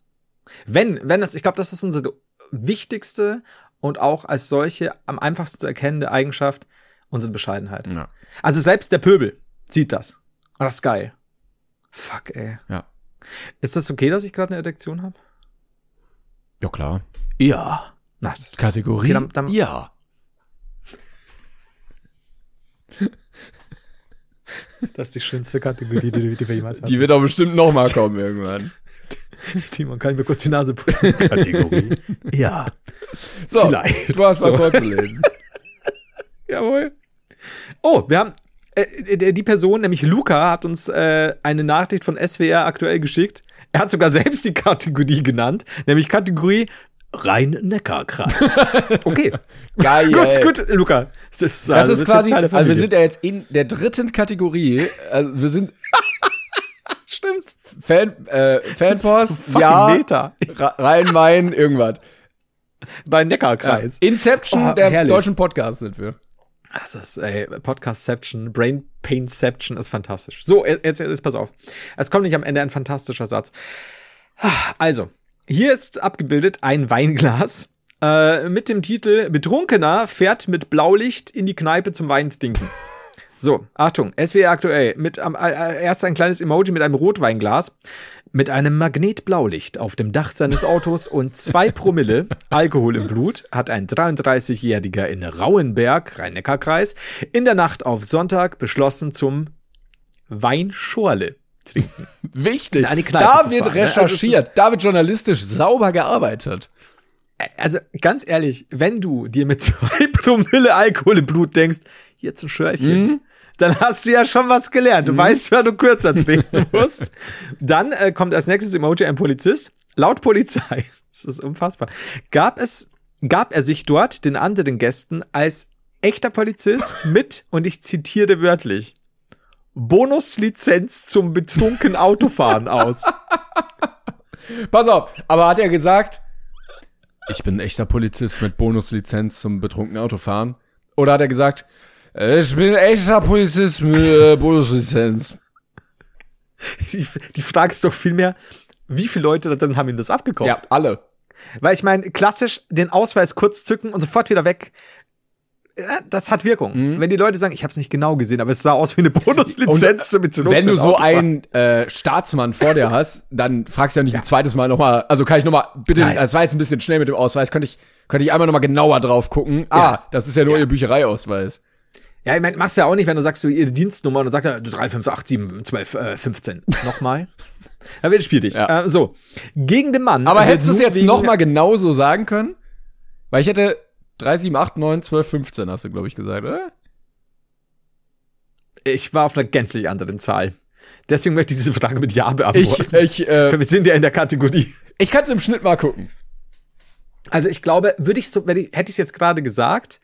Wenn, wenn das, ich glaube, das ist unsere wichtigste und auch als solche am einfachsten zu erkennende Eigenschaft. unsere Bescheidenheit. Ja. Also selbst der Pöbel sieht das. Und das ist geil. Fuck, ey. Ja. Ist das okay, dass ich gerade eine Erektion habe? Ja, klar. Ja. Na, das ist- Kategorie? Okay, dann, dann, ja. Das ist die schönste Kategorie, die, die wir jemals hatten. Die wird auch bestimmt noch mal kommen irgendwann. Timon, kann ich mir kurz die Nase putzen? Kategorie. Ja. So, Vielleicht. du hast was So. vorzulesen. Jawohl. Oh, wir haben äh, die Person, nämlich Luca, hat uns äh, eine Nachricht von SWR aktuell geschickt. Er hat sogar selbst die Kategorie genannt, nämlich Kategorie Rhein-Neckar-Kreis. Okay. Geil. gut, gut, Luca. Das ist, Das also, ist bist quasi, also wir sind ja jetzt in der dritten Kategorie. Also wir sind Stimmt. Fan, äh, Fanpost, ja, Meta. Ra- Rhein-Main, irgendwas. Bei Neckarkreis. Inception Oh, der herrlich. deutschen Podcasts sind wir. Das ist, ey, Podcastception, Brain Painception ist fantastisch. So, jetzt, jetzt pass auf. Es kommt nicht am Ende ein fantastischer Satz. Also, hier ist abgebildet ein Weinglas äh, mit dem Titel Betrunkener fährt mit Blaulicht in die Kneipe zum Weintrinken. So, Achtung, SWR aktuell. Mit am, äh, erst ein kleines Emoji mit einem Rotweinglas, mit einem Magnetblaulicht auf dem Dach seines Autos und zwei Promille Alkohol im Blut hat ein 33-Jähriger in Rauenberg, Rhein-Neckar-Kreis, in der Nacht auf Sonntag beschlossen zum Weinschorle trinken. Wichtig. Da wird ne? Also recherchiert. da wird journalistisch sauber gearbeitet. Also ganz ehrlich, wenn du dir mit zwei Promille Alkohol im Blut denkst, jetzt ein Schörchen, dann hast du ja schon was gelernt. Du weißt, wer du kürzer trinken musst. Dann äh, kommt als nächstes Emoji ein Polizist. Laut Polizei, das ist unfassbar, gab es, gab er sich dort den anderen Gästen als echter Polizist mit, und ich zitiere wörtlich, Bonuslizenz zum betrunken Autofahren aus. Pass auf, aber hat er gesagt, ich bin ein echter Polizist mit Bonuslizenz zum betrunkenen Autofahren? Oder hat er gesagt, ich bin ein echter Polizist mit äh, Bonuslizenz? Die, die Frage ist doch vielmehr, wie viele Leute dann haben ihm das abgekauft? Ja, alle. Weil ich meine, klassisch den Ausweis kurz zücken und sofort wieder weg. Ja, das hat Wirkung. Mhm. Wenn die Leute sagen, ich habe es nicht genau gesehen, aber es sah aus wie eine Bonuslizenz zum Wenn du so Autofahren. einen äh, Staatsmann vor dir hast, dann fragst du ja nicht ein zweites Mal nochmal, also kann ich nochmal, bitte, Nein. das war jetzt ein bisschen schnell mit dem Ausweis, könnte ich, könnte ich einmal nochmal genauer drauf gucken. Ah, das ist ja nur ihr Büchereiausweis. Ja, ich meine, machst du ja auch nicht, wenn du sagst, du ihre Dienstnummer und dann sagt er 3587 12 äh, 15. Nochmal. Da wird es schwierig. Ja. Äh, so. Gegen den Mann. Aber hättest du es jetzt nochmal genauso sagen können? Weil ich hätte 3, 7, 8, 9, 12, 15 hast du, glaube ich, gesagt, oder? Ich war auf einer gänzlich anderen Zahl. Deswegen möchte ich diese Frage mit Ja beantworten. Ich, ich, äh, Wir sind ja in der Kategorie. ich kann es im Schnitt mal gucken. Also ich glaube, würde ich so, hätte ich es jetzt gerade gesagt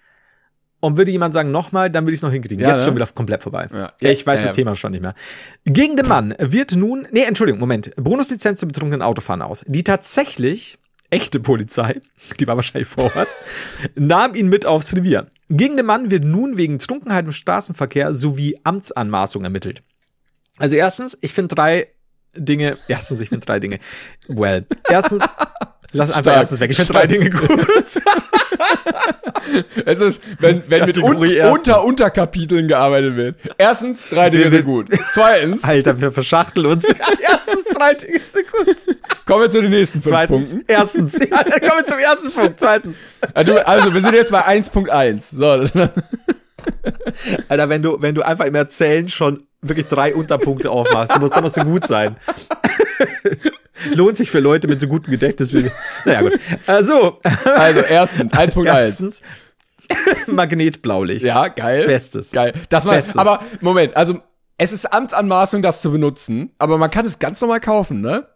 und würde jemand sagen nochmal, dann würde ich es noch hinkriegen. Ja, jetzt ne? schon wieder komplett vorbei. Ja. Ich weiß Ja, das. Thema schon nicht mehr. Gegen den Mann wird nun, nee, Entschuldigung, Moment, Bonuslizenz zum betrunkenen Autofahren aus. Die tatsächlich echte Polizei, die war wahrscheinlich vor Ort, nahm ihn mit aufs Revier. Gegen den Mann wird nun wegen Trunkenheit im Straßenverkehr sowie Amtsanmaßung ermittelt. Also erstens, ich finde drei Dinge, erstens, ich finde drei Dinge, well, erstens, lass einfach Stark. erstens weg, ich finde drei Dinge gut. Es ist, wenn, wenn mit un erstens. unter Unterkapiteln gearbeitet wird. Erstens, drei Dinge sind gut. Zweitens, Alter, wir verschachteln uns. Erstens drei Dinge sind gut. kommen wir zu den nächsten fünf Zweitens, Punkten. erstens. Ja, dann kommen wir zum ersten Punkt. Zweitens. Also, also, wir sind jetzt bei 1.1. So, Alter, wenn du, wenn du einfach im Erzählen schon wirklich drei Unterpunkte aufmachst, dann muss, dann muss so gut sein. Lohnt sich für Leute mit so gutem Gedächtnis wie. Naja, gut. Also, also erstens, 1.1. erstens, Magnetblaulicht. Ja, geil. Bestes. Geil. Das war, Bestes. aber, Moment, also, es ist Amtsanmaßung, das zu benutzen, aber man kann es ganz normal kaufen, ne?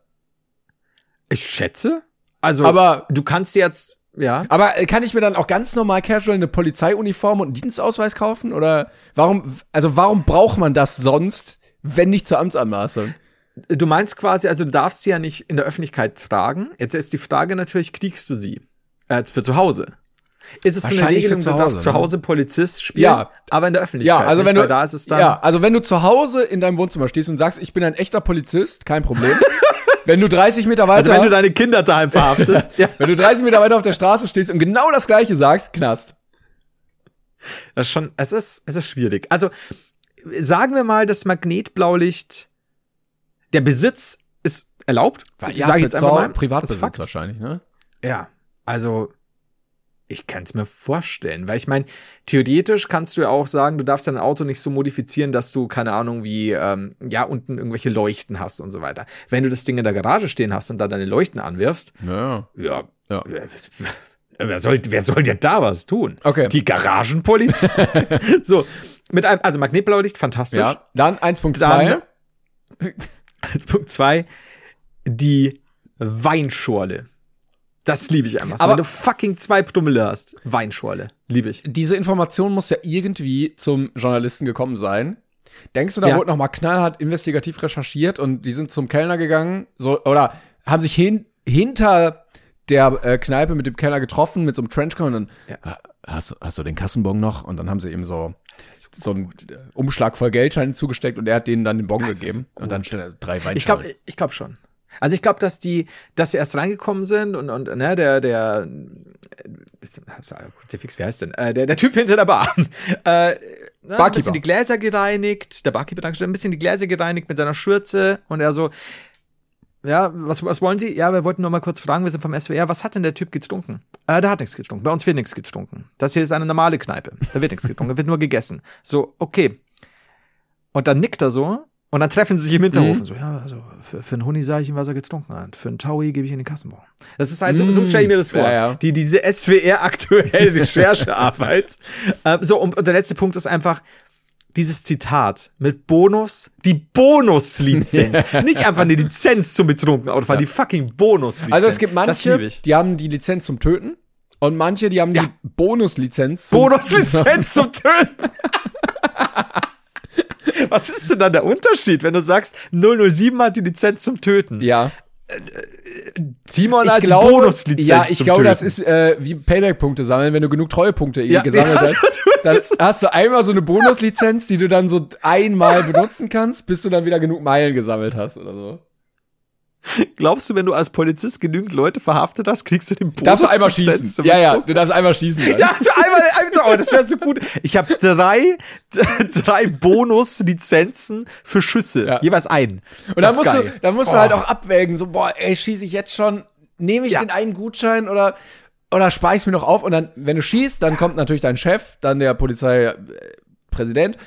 Ich schätze. Also, Aber- du kannst jetzt, ja. Aber äh, kann ich mir dann auch ganz normal casual eine Polizeiuniform und einen Dienstausweis kaufen? Oder warum, also warum braucht man das sonst, wenn nicht zur Amtsanmaßung? Du meinst quasi, also du darfst sie ja nicht in der Öffentlichkeit tragen. Jetzt ist die Frage natürlich, kriegst du sie? Äh, für zu Hause. Ist es so eine Regelung, zu du darfst Hause, zu ne? Hause Polizist spielen, Ja. aber in der Öffentlichkeit Ja, also nicht, wenn du, da ist es dann, ja, also wenn du zu Hause in deinem Wohnzimmer stehst und sagst, ich bin ein echter Polizist, kein Problem. wenn du 30 Meter weiter, also wenn du deine Kinder daheim verhaftest, ja. wenn du 30 Meter weiter auf der Straße stehst und genau das Gleiche sagst, Knast. Das ist schon, es ist, es ist schwierig. Also, sagen wir mal, das Magnetblaulicht, der Besitz ist erlaubt. Ich Ja, sage jetzt einfach mal. das ist Privatbesitz Fakt. wahrscheinlich, ne? Ja, also ich kann es mir vorstellen, weil ich meine, theoretisch kannst du ja auch sagen, du darfst dein Auto nicht so modifizieren, dass du keine Ahnung wie ähm, ja unten irgendwelche Leuchten hast und so weiter. Wenn du das Ding in der Garage stehen hast und da deine Leuchten anwirfst, Ja. ja, Ja. wer, wer soll wer soll dir da was tun? Okay. Die Garagenpolizei. so mit einem also Magnetblaulicht fantastisch. Ja. Dann 1.2. Als Punkt zwei die Weinschorle. Das liebe ich einfach. So, Aber- wenn du fucking zwei Promille hast, Weinschorle. Liebe ich. Diese Information muss ja irgendwie zum Journalisten gekommen sein. Denkst du, da Ja. wurde noch mal knallhart investigativ recherchiert und die sind zum Kellner gegangen, so oder haben sich hin, hinter der äh, Kneipe mit dem Kellner getroffen mit so einem Trenchcoat und dann "Ah, hast, du- hast du den Kassenbon noch und dann haben sie ihm so so einen Umschlag voll Geldscheine zugesteckt und er hat denen dann den Bon Das gegeben so und dann steht da drei Weinschalen. Ich glaube ich glaub schon. Also ich glaube, dass die, dass sie erst reingekommen sind und, und ne, der, der, Kruzifix, wie heißt denn? Äh, der, der Typ hinter der Bar. Äh, ne, so ein bisschen die Gläser gereinigt, der Barkeeper, danke, ein bisschen die Gläser gereinigt mit seiner Schürze und er so, ja, was, was wollen Sie? Ja, wir wollten nur mal kurz fragen, wir sind vom SWR, was hat denn der Typ getrunken? Äh, der hat nichts getrunken, bei uns wird nichts getrunken. Das hier ist eine normale Kneipe, da wird nichts getrunken, da wird nur gegessen. So, okay. Und dann nickt er so und dann treffen sie sich im Hinterhof Mhm. und so, ja, also für, für einen Huni sage ich ihm, was er getrunken hat. Für einen Taui gebe ich in den Kassenbon. Das ist halt so, so stelle ich mir das vor. Mhm. Ja, ja. Die, diese SWR aktuelle Recherchearbeit. äh, so, und, und der letzte Punkt ist einfach, dieses Zitat mit Bonus, die Bonuslizenz. Nicht einfach eine Lizenz zum betrunken Autofahren, die fucking Bonuslizenz. also es gibt manche, die haben die Lizenz zum Töten und manche, die haben Ja. die Bonuslizenz Bonuslizenz zum Töten. Was ist denn dann der Unterschied, wenn du sagst, 007 hat die Lizenz zum Töten? Ja. Timon Ich hat glaube, Bonuslizenz ja, ich glaube, Töten. das ist äh, wie Payback-Punkte sammeln, wenn du genug Treuepunkte Ja, gesammelt ja, hast. das hast du einmal so eine Bonuslizenz, die du dann so einmal benutzen kannst, bis du dann wieder genug Meilen gesammelt hast oder so. Glaubst du, wenn du als Polizist genügend Leute verhaftet hast, kriegst du den Bonus? Darfst du einmal schießen? Ja, ja, du darfst einmal schießen. Dann. Ja, also einmal, einmal, oh, das wäre so gut. Ich habe drei, drei Bonuslizenzen für Schüsse. Ja. Jeweils einen. Und dann musst, du, dann musst Oh. du halt auch abwägen, so, boah, ey, schieße ich jetzt schon, nehme ich Ja. den einen Gutschein oder, oder spare ich mir noch auf? Und dann, wenn du schießt, dann kommt natürlich dein Chef, dann der Polizeipräsident,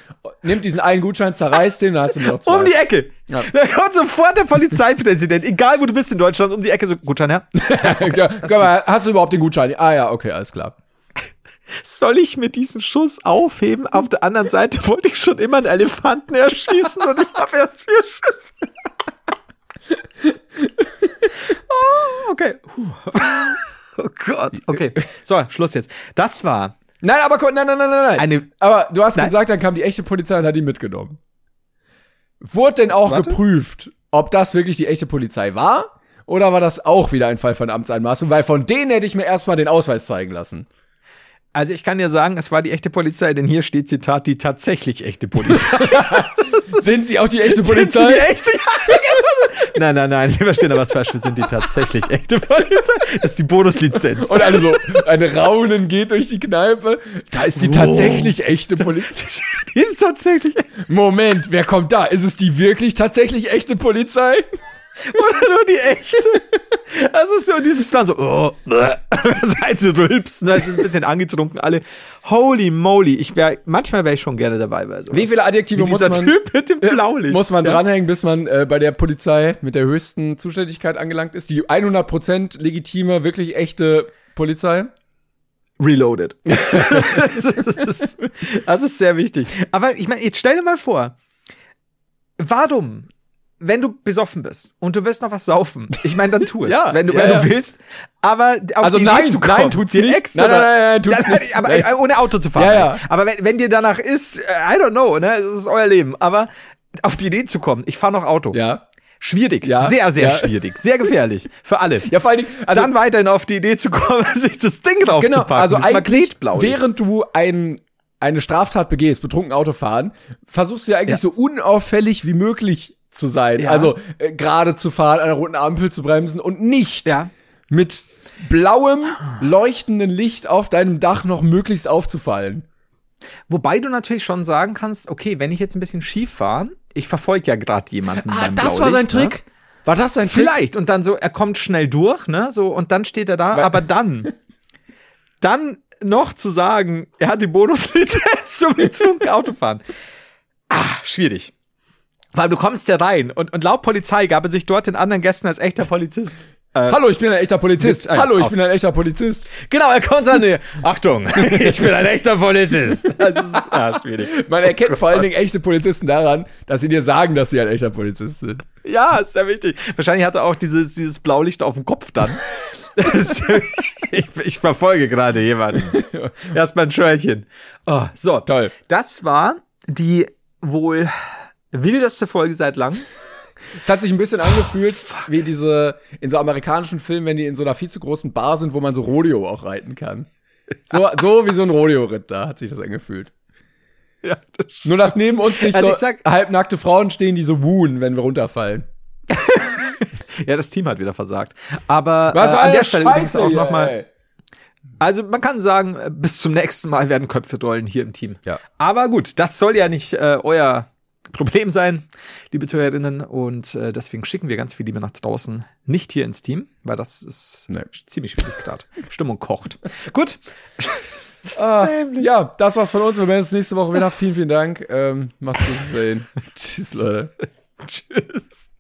nimmt diesen einen Gutschein, zerreißt den, dann hast du nur noch zwei. Um die Ecke. Ja. Da kommt sofort der Polizeipräsident, egal wo du bist in Deutschland, um die Ecke so, Gutschein, ja. ja, guck mal, hast du überhaupt den Gutschein? Ah ja, okay, alles klar. Soll ich mir diesen Schuss aufheben? Auf der anderen Seite wollte ich schon immer einen Elefanten erschießen und ich habe erst vier Schüsse. oh, okay. Puh. Oh Gott. Okay. So, Schluss jetzt. Das war Nein, aber guck, nein, nein, nein, nein, nein. Eine- aber du hast Nein. gesagt, dann kam die echte Polizei und hat ihn mitgenommen. Wurde denn auch Warte. geprüft, ob das wirklich die echte Polizei war? Oder war das auch wieder ein Fall von Amtsanmaßung? Weil von denen hätte ich mir erstmal den Ausweis zeigen lassen. Also ich kann dir sagen, es war die echte Polizei, denn hier steht Zitat die tatsächlich echte Polizei. Sind sie auch die echte Sind sie Polizei? die echte? nein, nein, nein, Sie verstehen da was falsch. Wir sind die tatsächlich echte Polizei. Das ist die Bonuslizenz. Und alle so, ein Raunen geht durch die Kneipe. Da ist die tatsächlich echte Polizei. die ist tatsächlich. Moment, wer kommt da? Ist es die wirklich tatsächlich echte Polizei? Oder nur die echte. Das ist so dieses Land so, oh, Seite rülpsen, also ein bisschen angetrunken, alle. Holy moly, ich wär, manchmal wäre ich schon gerne dabei bei sowas. Wie viele Adjektive Wie muss dieser man, Typ mit dem Blaulicht. muss man Ja. dranhängen, bis man äh, bei der Polizei mit der höchsten Zuständigkeit angelangt ist? Die 100% legitime, wirklich echte Polizei? Reloaded. das, ist, das ist sehr wichtig. Aber ich meine, jetzt stell dir mal vor, warum, wenn du besoffen bist und du willst noch was saufen, ich meine, dann tu es, Ja, wenn du, ja, wenn ja. du willst, aber auf Also die Idee nein, zu kommen, nein, tut's nicht. Extra, Nein, nein, nein, tut's Nein, nicht. Aber Echt. äh, ohne Auto zu fahren. Aber wenn, wenn dir danach ist, äh, I don't know, ne, es ist euer Leben, aber auf die Idee zu kommen, ich fahre noch Auto. Ja. Schwierig, Ja, sehr, sehr ja. schwierig, sehr gefährlich für alle. Ja, vor allen Dingen, also, dann weiterhin auf die Idee zu kommen, sich das Ding genau, draufzupacken, also das Magnetblau. während du ein, eine Straftat begehst, betrunken Auto fahren, versuchst du ja eigentlich Ja. so unauffällig wie möglich zu sein. Ja. Also äh, gerade zu fahren, an der roten Ampel zu bremsen und nicht Ja. mit blauem, leuchtenden Licht auf deinem Dach noch möglichst aufzufallen. Wobei du natürlich schon sagen kannst, okay, wenn ich jetzt ein bisschen schief fahre, ich verfolge ja gerade jemanden Ah, das war sein Blaulicht, Trick. War das sein Ne? Trick? Vielleicht. Und dann so, er kommt schnell durch, ne? So, und dann steht er da, Weil- aber dann, dann noch zu sagen, er hat die Bonuslizenz zum betrunken Autofahren. Ah, schwierig. Weil du kommst ja rein und, und laut Polizei gab er sich dort den anderen Gästen als echter Polizist. Hallo, ich bin ein echter Polizist. Mit- äh, Hallo, ich auf- bin ein echter Polizist. Genau, er kommt an, nee, Achtung, ich bin ein echter Polizist. Das ist, ja, schwierig. Man erkennt vor allen Dingen echte Polizisten daran, dass sie dir sagen, dass sie ein echter Polizist sind. Ja, ist sehr wichtig. Wahrscheinlich hat er auch dieses, dieses Blaulicht auf dem Kopf dann. Ich, ich verfolge gerade jemanden. Erstmal ein Schörchen. Oh, so, Toll. Das war die wohl wildeste Folge seit langem. Es hat sich ein bisschen angefühlt, wie diese, in so amerikanischen Filmen, wenn die in so einer viel zu großen Bar sind, wo man so Rodeo auch reiten kann. So, so wie so ein Rodeo-Ritt, da hat sich das angefühlt. Ja, das Nur, dass neben uns nicht Also so sag- halbnackte Frauen stehen, die so wuhen, wenn wir runterfallen. ja, das Team hat wieder versagt. Aber Was äh, an der Stelle übrigens Scheiße auch hier, nochmal. Also man kann sagen, äh, bis zum nächsten Mal werden Köpfe dollen hier im Team. Ja. Aber gut, das soll ja nicht äh, euer Problem sein, liebe Zuhörerinnen. Und äh, deswegen schicken wir ganz viel Liebe nach draußen, nicht hier ins Team, weil das ist Nee. ziemlich schwierig gerade. Stimmung kocht. Gut. Ah, ja, das war's von uns. Wir werden uns nächste Woche wieder. Vielen, vielen Dank. Ähm, macht's gut. Bis dahin. Tschüss, Leute. Tschüss.